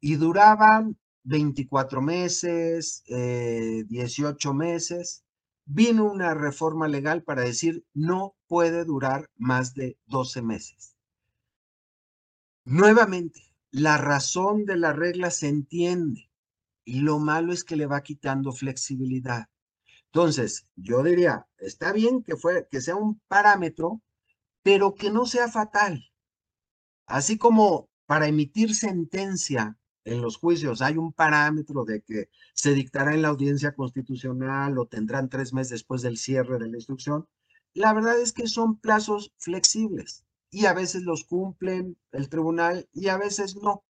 Y duraban 24 meses, 18 eh, meses. Vino una reforma legal para decir no puede durar más de 12 meses. Nuevamente, la razón de la regla se entiende y lo malo es que le va quitando flexibilidad. Entonces, yo diría, está bien que, fue, que sea un parámetro, pero que no sea fatal. Así como para emitir sentencia en los juicios hay un parámetro de que se dictará en la audiencia constitucional o tendrán tres meses después del cierre de la instrucción, la verdad es que son plazos flexibles y a veces los cumplen el tribunal y a veces no.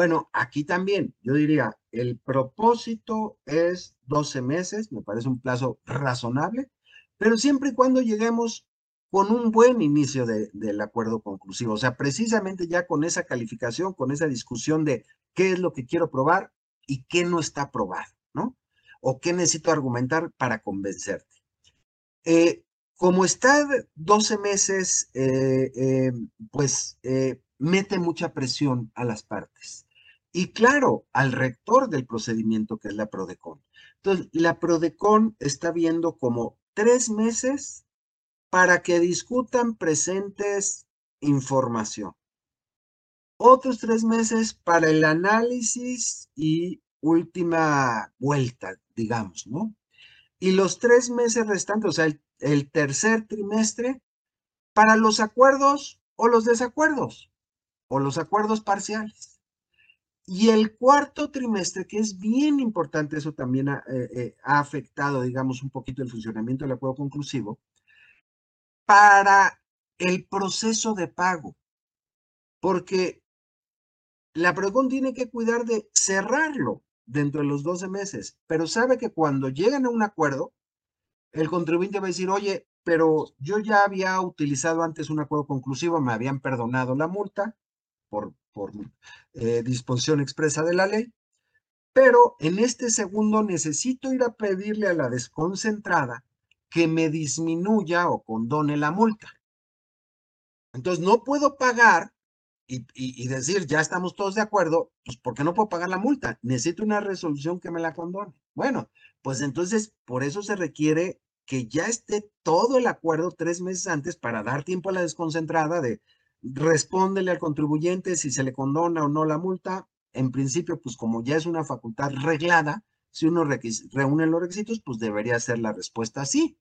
Bueno, aquí también yo diría, el propósito es 12 meses, me parece un plazo razonable, pero siempre y cuando lleguemos con un buen inicio del acuerdo conclusivo, o sea, precisamente ya con esa calificación, con esa discusión de qué es lo que quiero probar y qué no está probado, ¿no? O qué necesito argumentar para convencerte. Eh, como está 12 meses, eh, eh, pues mete mucha presión a las partes. Y claro, al rector del procedimiento, que es la PRODECON. Entonces, la PRODECON está viendo como tres meses para que discutan presentes información. Otros tres meses para el análisis y última vuelta, digamos, ¿no? Y los tres meses restantes, o sea, el, el tercer trimestre, para los acuerdos o los desacuerdos, o los acuerdos parciales. Y el cuarto trimestre, que es bien importante, eso también ha, eh, eh, afectado, digamos, un poquito el funcionamiento del acuerdo conclusivo, para el proceso de pago. Porque la PROCON tiene que cuidar de cerrarlo dentro de los 12 meses, pero sabe que cuando llegan a un acuerdo, el contribuyente va a decir, oye, pero yo ya había utilizado antes un acuerdo conclusivo, me habían perdonado la multa por eh, disposición expresa de la ley, pero en este segundo necesito ir a pedirle a la desconcentrada que me disminuya o condone la multa. Entonces no puedo pagar y, y, decir, ya estamos todos de acuerdo, pues porque no puedo pagar la multa, necesito una resolución que me la condone. Bueno, pues entonces por eso se requiere que ya esté todo el acuerdo tres meses antes para dar tiempo a la desconcentrada de respóndele al contribuyente si se le condona o no la multa. En principio, pues como ya es una facultad reglada, si uno reúne los requisitos, pues debería ser la respuesta sí.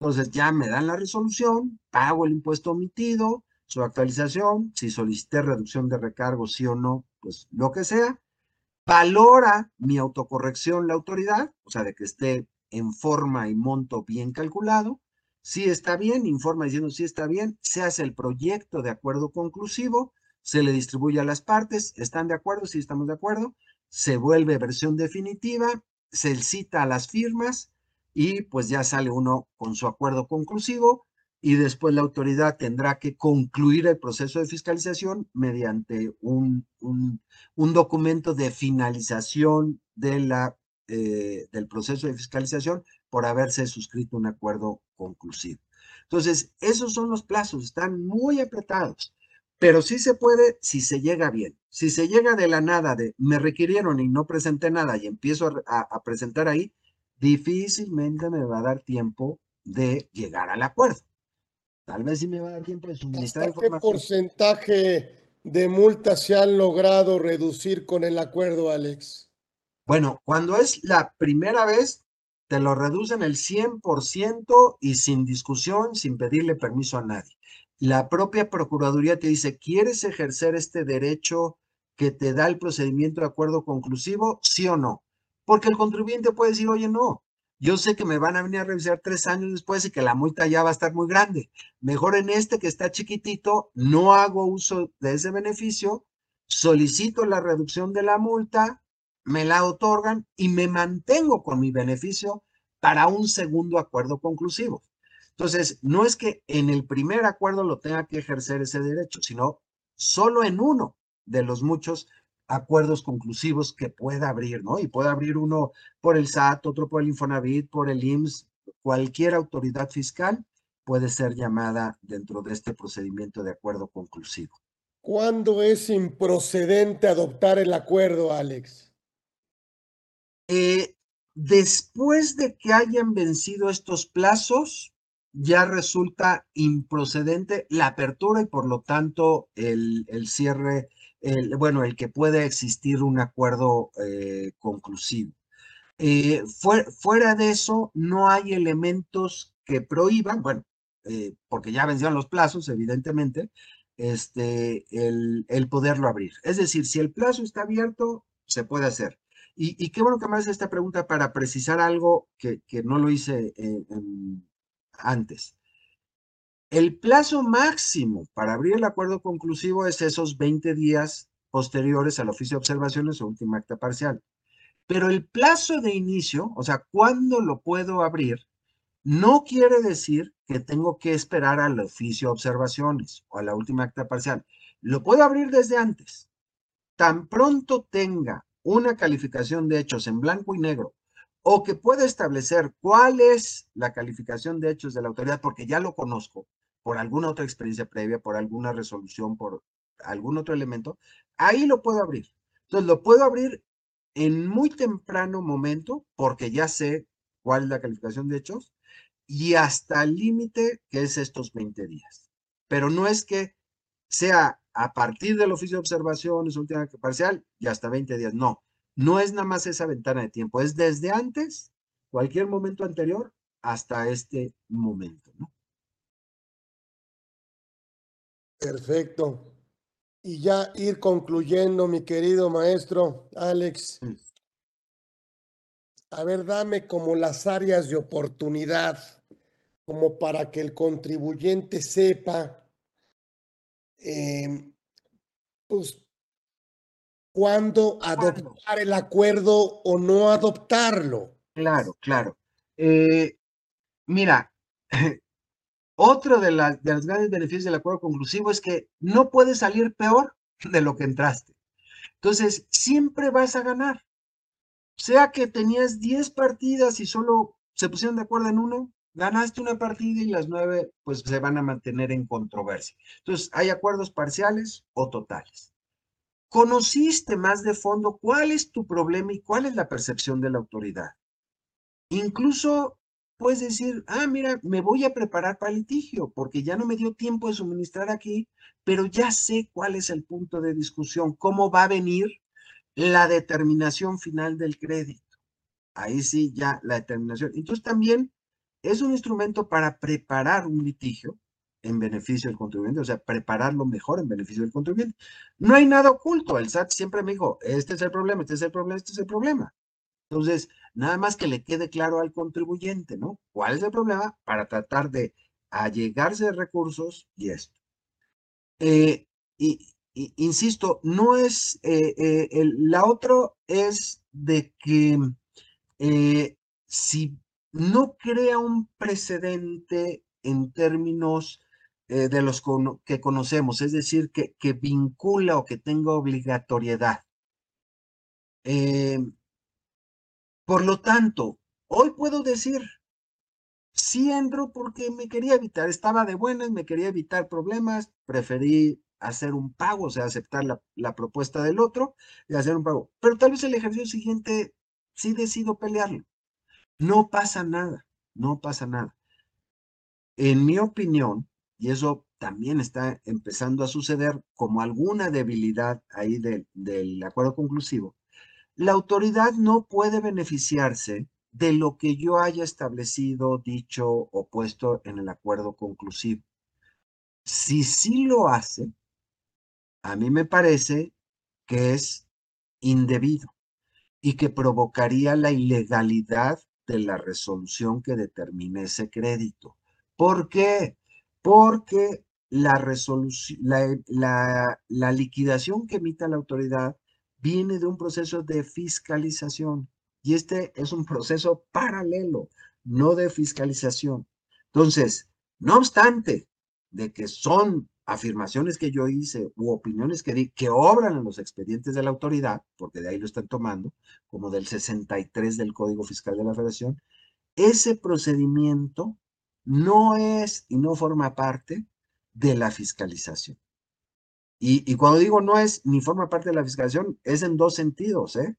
Entonces ya me dan la resolución, pago el impuesto omitido, su actualización, si solicité reducción de recargo, sí o no, pues lo que sea. Valora mi autocorrección la autoridad, o sea, de que esté en forma y monto bien calculado. Si está bien, informa diciendo si está bien, se hace el proyecto de acuerdo conclusivo, se le distribuye a las partes, están de acuerdo, si estamos de acuerdo, se vuelve versión definitiva, se cita a las firmas y pues ya sale uno con su acuerdo conclusivo y después la autoridad tendrá que concluir el proceso de fiscalización mediante un, un, documento de finalización de la, eh, del proceso de fiscalización por haberse suscrito un acuerdo conclusivo. Entonces, esos son los plazos, están muy apretados. pero sí se puede si se llega bien. Si se llega de la nada de me requirieron y no presenté nada y empiezo a, presentar ahí, difícilmente me va a dar tiempo de llegar al acuerdo. Tal vez sí me va a dar tiempo de suministrar ¿Hasta ¿Qué porcentaje de multas se han logrado reducir con el acuerdo, Alex? Bueno, cuando es la primera vez, te lo reducen el 100% y sin discusión, sin pedirle permiso a nadie. La propia Procuraduría te dice, ¿quieres ejercer este derecho que te da el procedimiento de acuerdo conclusivo? Sí o no. Porque el contribuyente puede decir, oye, no, yo sé que me van a venir a revisar tres años después y que la multa ya va a estar muy grande. Mejor en este que está chiquitito, no hago uso de ese beneficio, solicito la reducción de la multa, me la otorgan y me mantengo con mi beneficio para un segundo acuerdo conclusivo. Entonces, no es que en el primer acuerdo lo tenga que ejercer ese derecho, sino solo en uno de los muchos acuerdos conclusivos que pueda abrir, ¿no? Y puede abrir uno por el SAT, otro por el Infonavit, por el IMSS, cualquier autoridad fiscal puede ser llamada dentro de este procedimiento de acuerdo conclusivo. ¿Cuándo es improcedente adoptar el acuerdo, Alex? Eh, después de que hayan vencido estos plazos, ya resulta improcedente la apertura y por lo tanto el, el cierre bueno, el que puede existir un acuerdo eh, conclusivo. Eh, fuera de eso, no hay elementos que prohíban, bueno, porque ya vencieron los plazos, evidentemente, este, el, el, poderlo abrir. Es decir, si el plazo está abierto, se puede hacer. Y, qué bueno que me haces esta pregunta para precisar algo que, no lo hice antes. El plazo máximo para abrir el acuerdo conclusivo es esos 20 días posteriores al oficio de observaciones o última acta parcial. Pero el plazo de inicio, o sea, ¿cuándo lo puedo abrir? No quiere decir que tengo que esperar al oficio de observaciones o a la última acta parcial. Lo puedo abrir desde antes. Tan pronto tenga una calificación de hechos en blanco y negro o que pueda establecer cuál es la calificación de hechos de la autoridad, porque ya lo conozco, por alguna otra experiencia previa, por alguna resolución, por algún otro elemento, ahí lo puedo abrir. Entonces, lo puedo abrir en muy temprano momento, porque ya sé cuál es la calificación de hechos, y hasta el límite que es estos 20 días. Pero no es que sea a partir del oficio de observaciones, última parcial, y hasta 20 días. No, no es nada más esa ventana de tiempo, es desde antes, cualquier momento anterior, hasta este momento, ¿no? Perfecto. Y ya ir concluyendo, mi querido maestro Alex. Mm. A ver, dame como las áreas de oportunidad, como para que el contribuyente sepa, em, pues, cuándo adoptar el acuerdo o no adoptarlo. Claro, claro. Eh, mira, otro de, de los grandes beneficios del acuerdo conclusivo es que no puedes salir peor de lo que entraste. Entonces, siempre vas a ganar. Sea que tenías 10 partidas y solo se pusieron de acuerdo en uno, ganaste una partida y las nueve pues se van a mantener en controversia. Entonces, hay acuerdos parciales o totales conociste más de fondo cuál es tu problema y cuál es la percepción de la autoridad. Incluso puedes decir, ah, mira, me voy a preparar para litigio porque ya no me dio tiempo de suministrar aquí, pero ya sé cuál es el punto de discusión, cómo va a venir la determinación final del crédito. Ahí sí, ya la determinación. Entonces también es un instrumento para preparar un litigio en beneficio del contribuyente, o sea, prepararlo mejor en beneficio del contribuyente. No hay nada oculto. El SAT siempre me dijo, este es el problema, este es el problema, este es el problema. Entonces, nada más que le quede claro al contribuyente, ¿no? ¿Cuál es el problema? Para tratar de allegarse de recursos y esto. Eh, y, insisto, no es, eh, eh, la otra es de que si no crea un precedente en términos eh, de los que conocemos, es decir, que, vincula o que tenga obligatoriedad. Eh, por lo tanto, hoy puedo decir, sí entro porque me quería evitar, estaba de buenas, me quería evitar problemas, preferí hacer un pago, o sea, aceptar la, la propuesta del otro y hacer un pago. Pero tal vez el ejercicio siguiente sí decido pelearlo. No pasa nada, no pasa nada. En mi opinión, y eso también está empezando a suceder como alguna debilidad ahí del acuerdo conclusivo, la autoridad no puede beneficiarse de lo que yo haya establecido, dicho o puesto en el acuerdo conclusivo. Si sí lo hace, a mí me parece que es indebido y que provocaría la ilegalidad de la resolución que determine ese crédito. ¿Por qué? Porque la, resolución, la, la, liquidación que emita la autoridad viene de un proceso de fiscalización y este es un proceso paralelo, no de fiscalización. Entonces, no obstante de que son afirmaciones que yo hice u opiniones que que obran en los expedientes de la autoridad, porque de ahí lo están tomando, como del 63 del Código Fiscal de la Federación, ese procedimiento no es y no forma parte de la fiscalización. Y, y, cuando digo no es ni forma parte de la fiscalización, es en dos sentidos. ¿eh?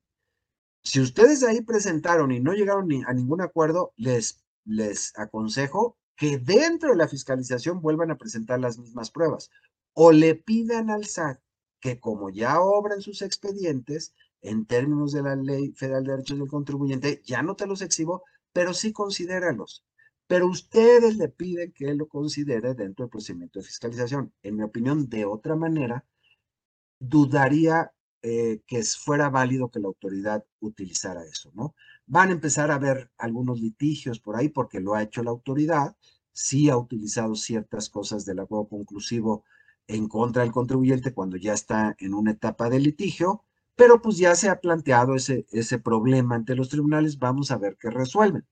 Si ustedes ahí presentaron y no llegaron ni a ningún acuerdo, les, les aconsejo que dentro de la fiscalización vuelvan a presentar las mismas pruebas o le pidan al SAT que como ya obran sus expedientes en términos de la Ley Federal de Derechos del Contribuyente, ya no te los exhibo, pero sí considéralos. Pero ustedes le piden que lo considere dentro del procedimiento de fiscalización. En mi opinión, de otra manera, dudaría eh, que fuera válido que la autoridad utilizara eso, ¿no? Van a empezar a haber algunos litigios por ahí porque lo ha hecho la autoridad, sí ha utilizado ciertas cosas del acuerdo conclusivo en contra del contribuyente cuando ya está en una etapa de litigio, pero pues ya se ha planteado ese, ese problema ante los tribunales, vamos a ver qué resuelven.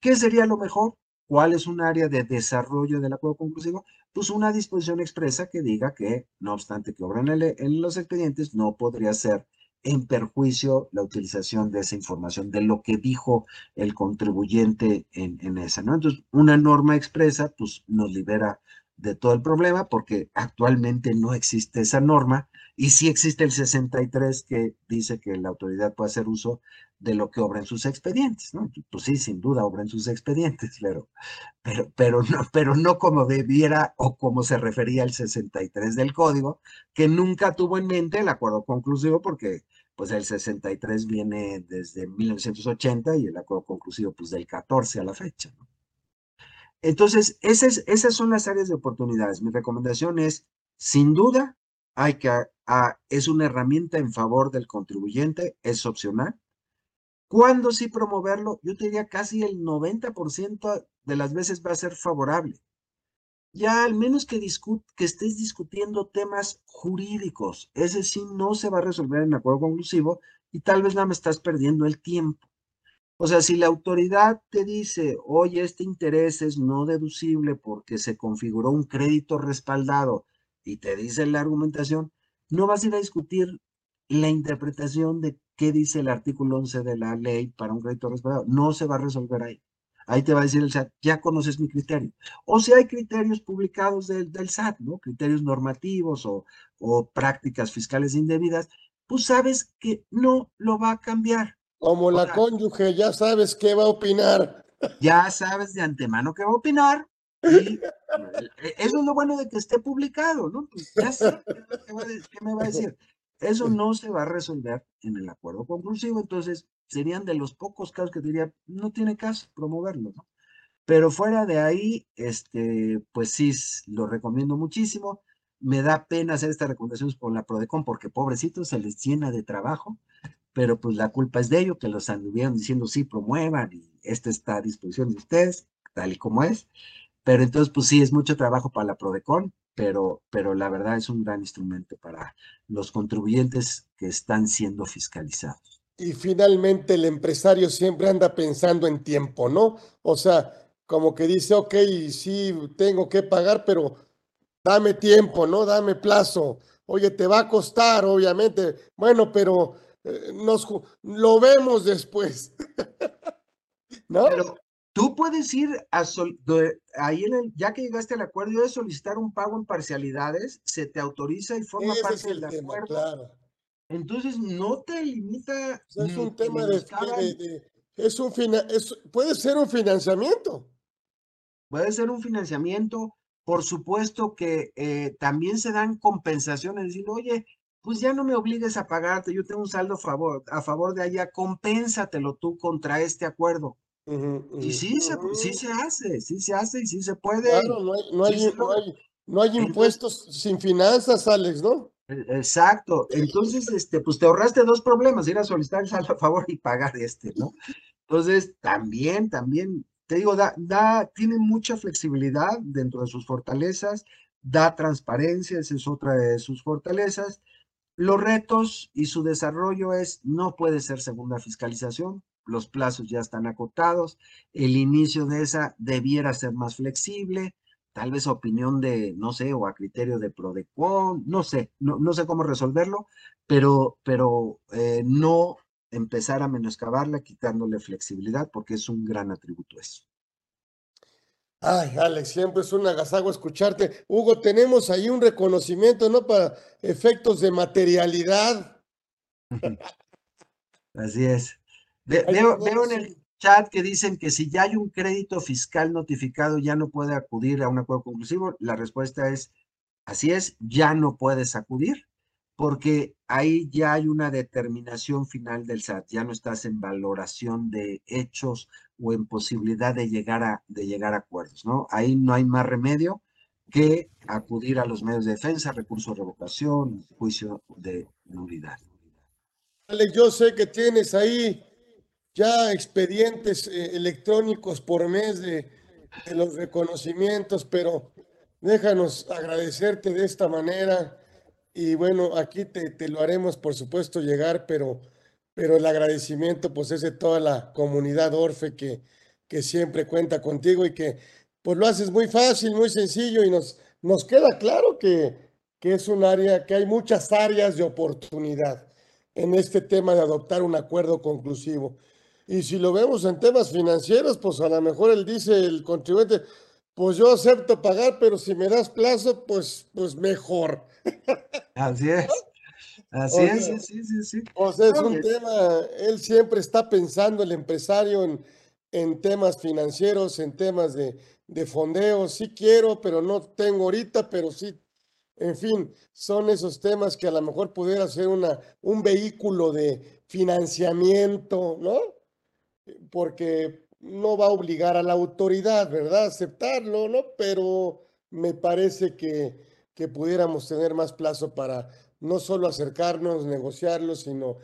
¿Qué sería lo mejor? ¿Cuál es un área de desarrollo del acuerdo conclusivo? Pues una disposición expresa que diga que, no obstante que obran en los expedientes, no podría ser en perjuicio la utilización de esa información, de lo que dijo el contribuyente en, en esa, ¿no? Entonces, una norma expresa, pues nos libera de todo el problema porque actualmente no existe esa norma y sí existe el 63 que dice que la autoridad puede hacer uso de lo que obra en sus expedientes, ¿no? Pues sí, sin duda obra en sus expedientes, pero, pero, pero, no, pero no como debiera o como se refería el 63 del código, que nunca tuvo en mente el acuerdo conclusivo porque pues el 63 viene desde 1980 y el acuerdo conclusivo pues del 14 a la fecha, ¿no? Entonces, esas, esas son las áreas de oportunidades. Mi recomendación es, sin duda, hay que, es una herramienta en favor del contribuyente, es opcional. ¿Cuándo sí promoverlo? Yo te diría casi el 90% de las veces va a ser favorable. Ya al menos que, que estés discutiendo temas jurídicos, ese sí no se va a resolver en acuerdo conclusivo y tal vez nada me estás perdiendo el tiempo. O sea, si la autoridad te dice, oye, este interés es no deducible porque se configuró un crédito respaldado y te dice la argumentación, no vas a ir a discutir la interpretación de qué dice el artículo 11 de la ley para un crédito respaldado. No se va a resolver ahí. Ahí te va a decir el SAT, ya conoces mi criterio. O si hay criterios publicados del, del SAT, ¿no? Criterios normativos o, o prácticas fiscales indebidas, pues sabes que no lo va a cambiar. Como la cónyuge, ya sabes qué va a opinar. Ya sabes de antemano qué va a opinar. Y eso es lo bueno de que esté publicado, ¿no? Pues ya sé qué me va a decir. Eso no se va a resolver en el acuerdo conclusivo, entonces serían de los pocos casos que diría, no tiene caso promoverlo, ¿no? Pero fuera de ahí, este, pues sí, lo recomiendo muchísimo. Me da pena hacer estas recomendaciones por la Prodecon porque pobrecitos se les llena de trabajo pero pues la culpa es de ellos, que los anduvieron diciendo sí, promuevan y esto está a disposición de ustedes, tal y como es. Pero entonces, pues sí, es mucho trabajo para la Prodecon, pero, pero la verdad es un gran instrumento para los contribuyentes que están siendo fiscalizados. Y finalmente el empresario siempre anda pensando en tiempo, ¿no? O sea, como que dice, ok, sí, tengo que pagar, pero dame tiempo, ¿no? Dame plazo. Oye, te va a costar, obviamente. Bueno, pero eh, nos lo vemos después. ¿No? Tú puedes ir a ahí en el, ya que llegaste al acuerdo de solicitar un pago en parcialidad,es se te autoriza y forma parte del acuerdo. Claro. Entonces no te limita. es un tema de, es un puede ser un financiamiento. Puede ser un financiamiento. Por supuesto que eh, también se dan compensaciones, diciendo, oye, pues ya no me obligues a pagarte, yo tengo un saldo a favor, a favor de allá, compénsatelo tú contra este acuerdo. Y sí, se, sí se hace, sí se hace y sí se puede. Claro, no hay, no hay, no hay, impuestos sin finanzas, Alex, ¿no? E, exacto. Entonces, este, pues te ahorraste dos problemas, ir a solicitar el saldo a favor y pagar este, ¿no? Entonces, también, también, te digo, da, da, tiene mucha flexibilidad dentro de sus fortalezas, da transparencia, esa es otra de sus fortalezas, los retos y su desarrollo es, no puede ser segunda fiscalización, los plazos ya están acotados, el inicio de esa debiera ser más flexible, tal vez opinión de, no sé, o a criterio de Prodecon, no sé, no, no sé cómo resolverlo, pero, pero eh, no empezar a menoscabarla quitándole flexibilidad porque es un gran atributo eso. Ay, Alex, siempre es un agasago escucharte. Hugo, tenemos ahí un reconocimiento, ¿no? Para efectos de materialidad. Así es. Veo, en el chat que dicen que si ya hay un crédito fiscal notificado, ya no puede acudir a un acuerdo conclusivo. La respuesta es, así es, ya no puedes acudir porque ahí ya hay una determinación final del SAT, ya no estás en valoración de hechos o en posibilidad de llegar a, de llegar a acuerdos, ¿no? Ahí no hay más remedio que acudir a los medios de defensa, recurso de revocación, juicio de nulidad. Alex, yo sé que tienes ahí ya expedientes eh, electrónicos por mes de, los reconocimientos, pero déjanos agradecerte de esta manera y bueno, aquí te, te, lo haremos, por supuesto, llegar, pero, pero el agradecimiento pues es de toda la comunidad Orfe que, que siempre cuenta contigo y que pues lo haces muy fácil, muy sencillo y nos, nos queda claro que, que es un área, que hay muchas áreas de oportunidad en este tema de adoptar un acuerdo conclusivo. Y si lo vemos en temas financieros, pues a lo mejor él dice el contribuyente, pues yo acepto pagar, pero si me das plazo, pues, pues mejor. Así es. Así es, sí, sí, sí, sí. O sea, es un tema, él siempre está pensando, el empresario, en, en temas financieros, en temas de, de fondeo. Sí quiero, pero no tengo ahorita, pero sí. En fin, son esos temas que a lo mejor pudiera ser una, un vehículo de financiamiento, ¿no? Porque no va a obligar a la autoridad, ¿verdad? Aceptarlo, ¿no? Pero me parece que, que pudiéramos tener más plazo para no solo acercarnos, negociarlo, sino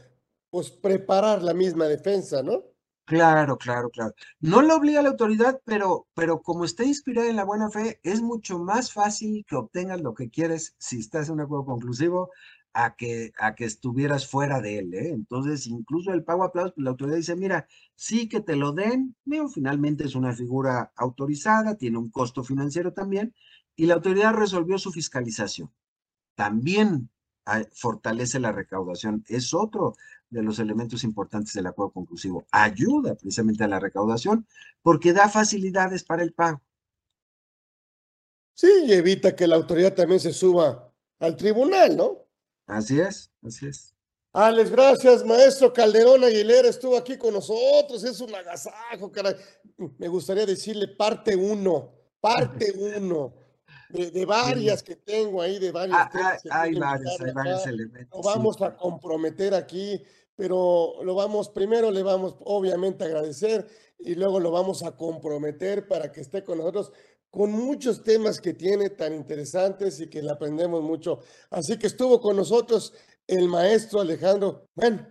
pues preparar la misma defensa, ¿no? Claro, claro, claro. No lo obliga a la autoridad, pero, pero como está inspirada en la buena fe, es mucho más fácil que obtengas lo que quieres si estás en un acuerdo conclusivo a que, a que estuvieras fuera de él. ¿eh? Entonces, incluso el pago a plazo, pues, la autoridad dice, mira, sí que te lo den, pero finalmente es una figura autorizada, tiene un costo financiero también, y la autoridad resolvió su fiscalización. También ah, fortalece la recaudación. Es otro de los elementos importantes del acuerdo conclusivo. Ayuda precisamente a la recaudación porque da facilidades para el pago. Sí, y evita que la autoridad también se suba al tribunal, ¿no? Así es, así es. Alex, gracias, maestro Calderón Aguilera, estuvo aquí con nosotros, es un agasajo, caray. Me gustaría decirle parte uno, parte uno, de, varias que tengo ahí, de varios. Ah, hay, varios, hay varios elementos. Lo vamos a comprometer aquí, pero lo vamos, primero le vamos obviamente a agradecer y luego lo vamos a comprometer para que esté con nosotros con muchos temas que tiene tan interesantes y que le aprendemos mucho. Así que estuvo con nosotros el maestro Alejandro, bueno,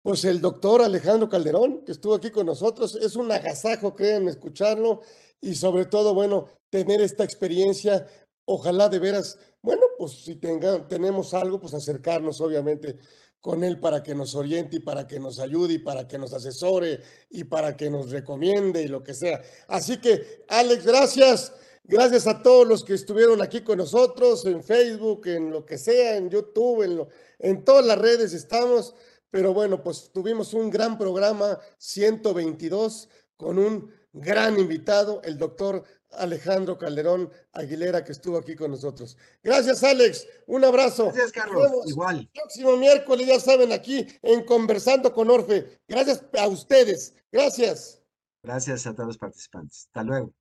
pues el doctor Alejandro Calderón, que estuvo aquí con nosotros. Es un agasajo, créanme, escucharlo y sobre todo, bueno, tener esta experiencia. Ojalá de veras, bueno, pues si tenga, tenemos algo, pues acercarnos, obviamente, con él para que nos oriente y para que nos ayude y para que nos asesore y para que nos recomiende y lo que sea. Así que, Alex, gracias. Gracias a todos los que estuvieron aquí con nosotros en Facebook, en lo que sea, en YouTube, en, lo, en todas las redes estamos. Pero bueno, pues tuvimos un gran programa 122 con un gran invitado, el doctor Alejandro Calderón Aguilera, que estuvo aquí con nosotros. Gracias, Alex. Un abrazo. Gracias, Carlos. Igual. Próximo miércoles, ya saben, aquí en Conversando con Orfe. Gracias a ustedes. Gracias. Gracias a todos los participantes. Hasta luego.